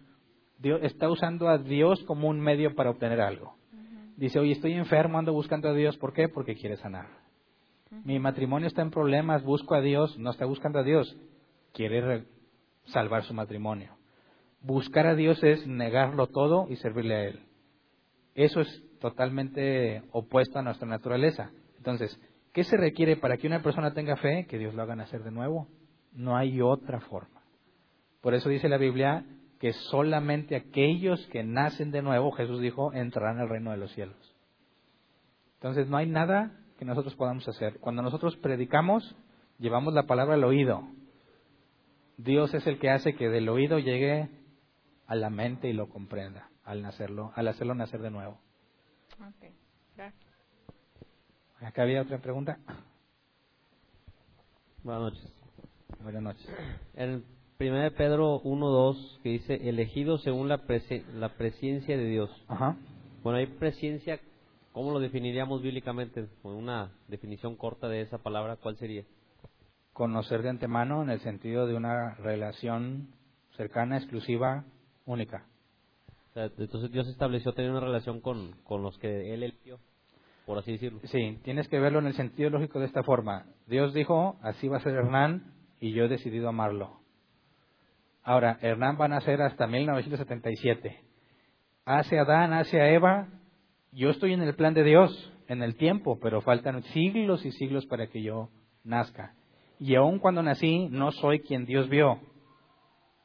Dios, está usando a Dios como un medio para obtener algo. Dice, oye, estoy enfermo, ando buscando a Dios. ¿Por qué? Porque quiere sanar. Mi matrimonio está en problemas, busco a Dios. No está buscando a Dios, quiere salvar su matrimonio. buscar a Dios es negarlo todo y servirle a Él. Eso es totalmente opuesto a nuestra naturaleza. Entonces, ¿qué se requiere para que una persona tenga fe? Que Dios lo haga nacer de nuevo. No hay otra forma. Por eso dice la Biblia que solamente aquellos que nacen de nuevo, Jesús dijo, entrarán al reino de los cielos. Entonces, no hay nada que nosotros podamos hacer. Cuando nosotros predicamos, llevamos la palabra al oído. Dios es el que hace que del oído llegue a la mente y lo comprenda al nacerlo, al hacerlo nacer de nuevo. Ok, gracias. Acá había otra pregunta. Buenas noches. Buenas noches. El 1 Pedro 1.2 que dice, elegido según la, prese- la presencia de Dios. Ajá. Bueno, hay presencia, ¿cómo lo definiríamos bíblicamente? Con una definición corta de esa palabra, ¿cuál sería? Conocer de antemano en el sentido de una relación cercana, exclusiva, única. O sea, entonces Dios estableció tener una relación con, con los que Él eligió, por así decirlo. Sí, tienes que verlo en el sentido lógico de esta forma. Dios dijo, así va a ser Hernán y yo he decidido amarlo. Ahora, Hernán va a nacer hasta 1977. Hace Adán, hace a Eva. Yo estoy en el plan de Dios, en el tiempo, pero faltan siglos y siglos para que yo nazca. Y aun cuando nací, no soy quien Dios vio,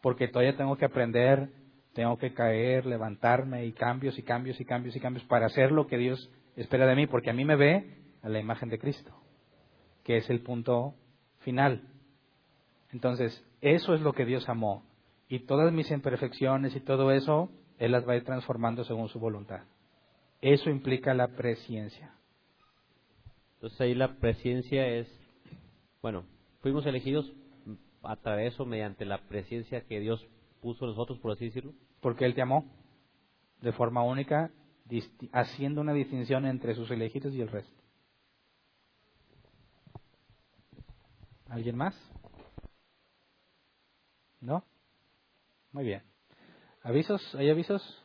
porque todavía tengo que aprender, tengo que caer, levantarme y cambios y cambios y cambios y cambios para hacer lo que Dios espera de mí, porque a mí me ve a la imagen de Cristo, que es el punto final. Entonces, eso es lo que Dios amó. Y todas mis imperfecciones y todo eso, Él las va a ir transformando según su voluntad. Eso implica la presciencia. Entonces ahí la presencia es, bueno, fuimos elegidos a través eso, mediante la presencia que Dios puso en nosotros, por así decirlo. Porque Él te amó de forma única, haciendo una distinción entre sus elegidos y el resto. ¿Alguien más? ¿No? Muy bien. ¿Avisos? ¿Hay avisos?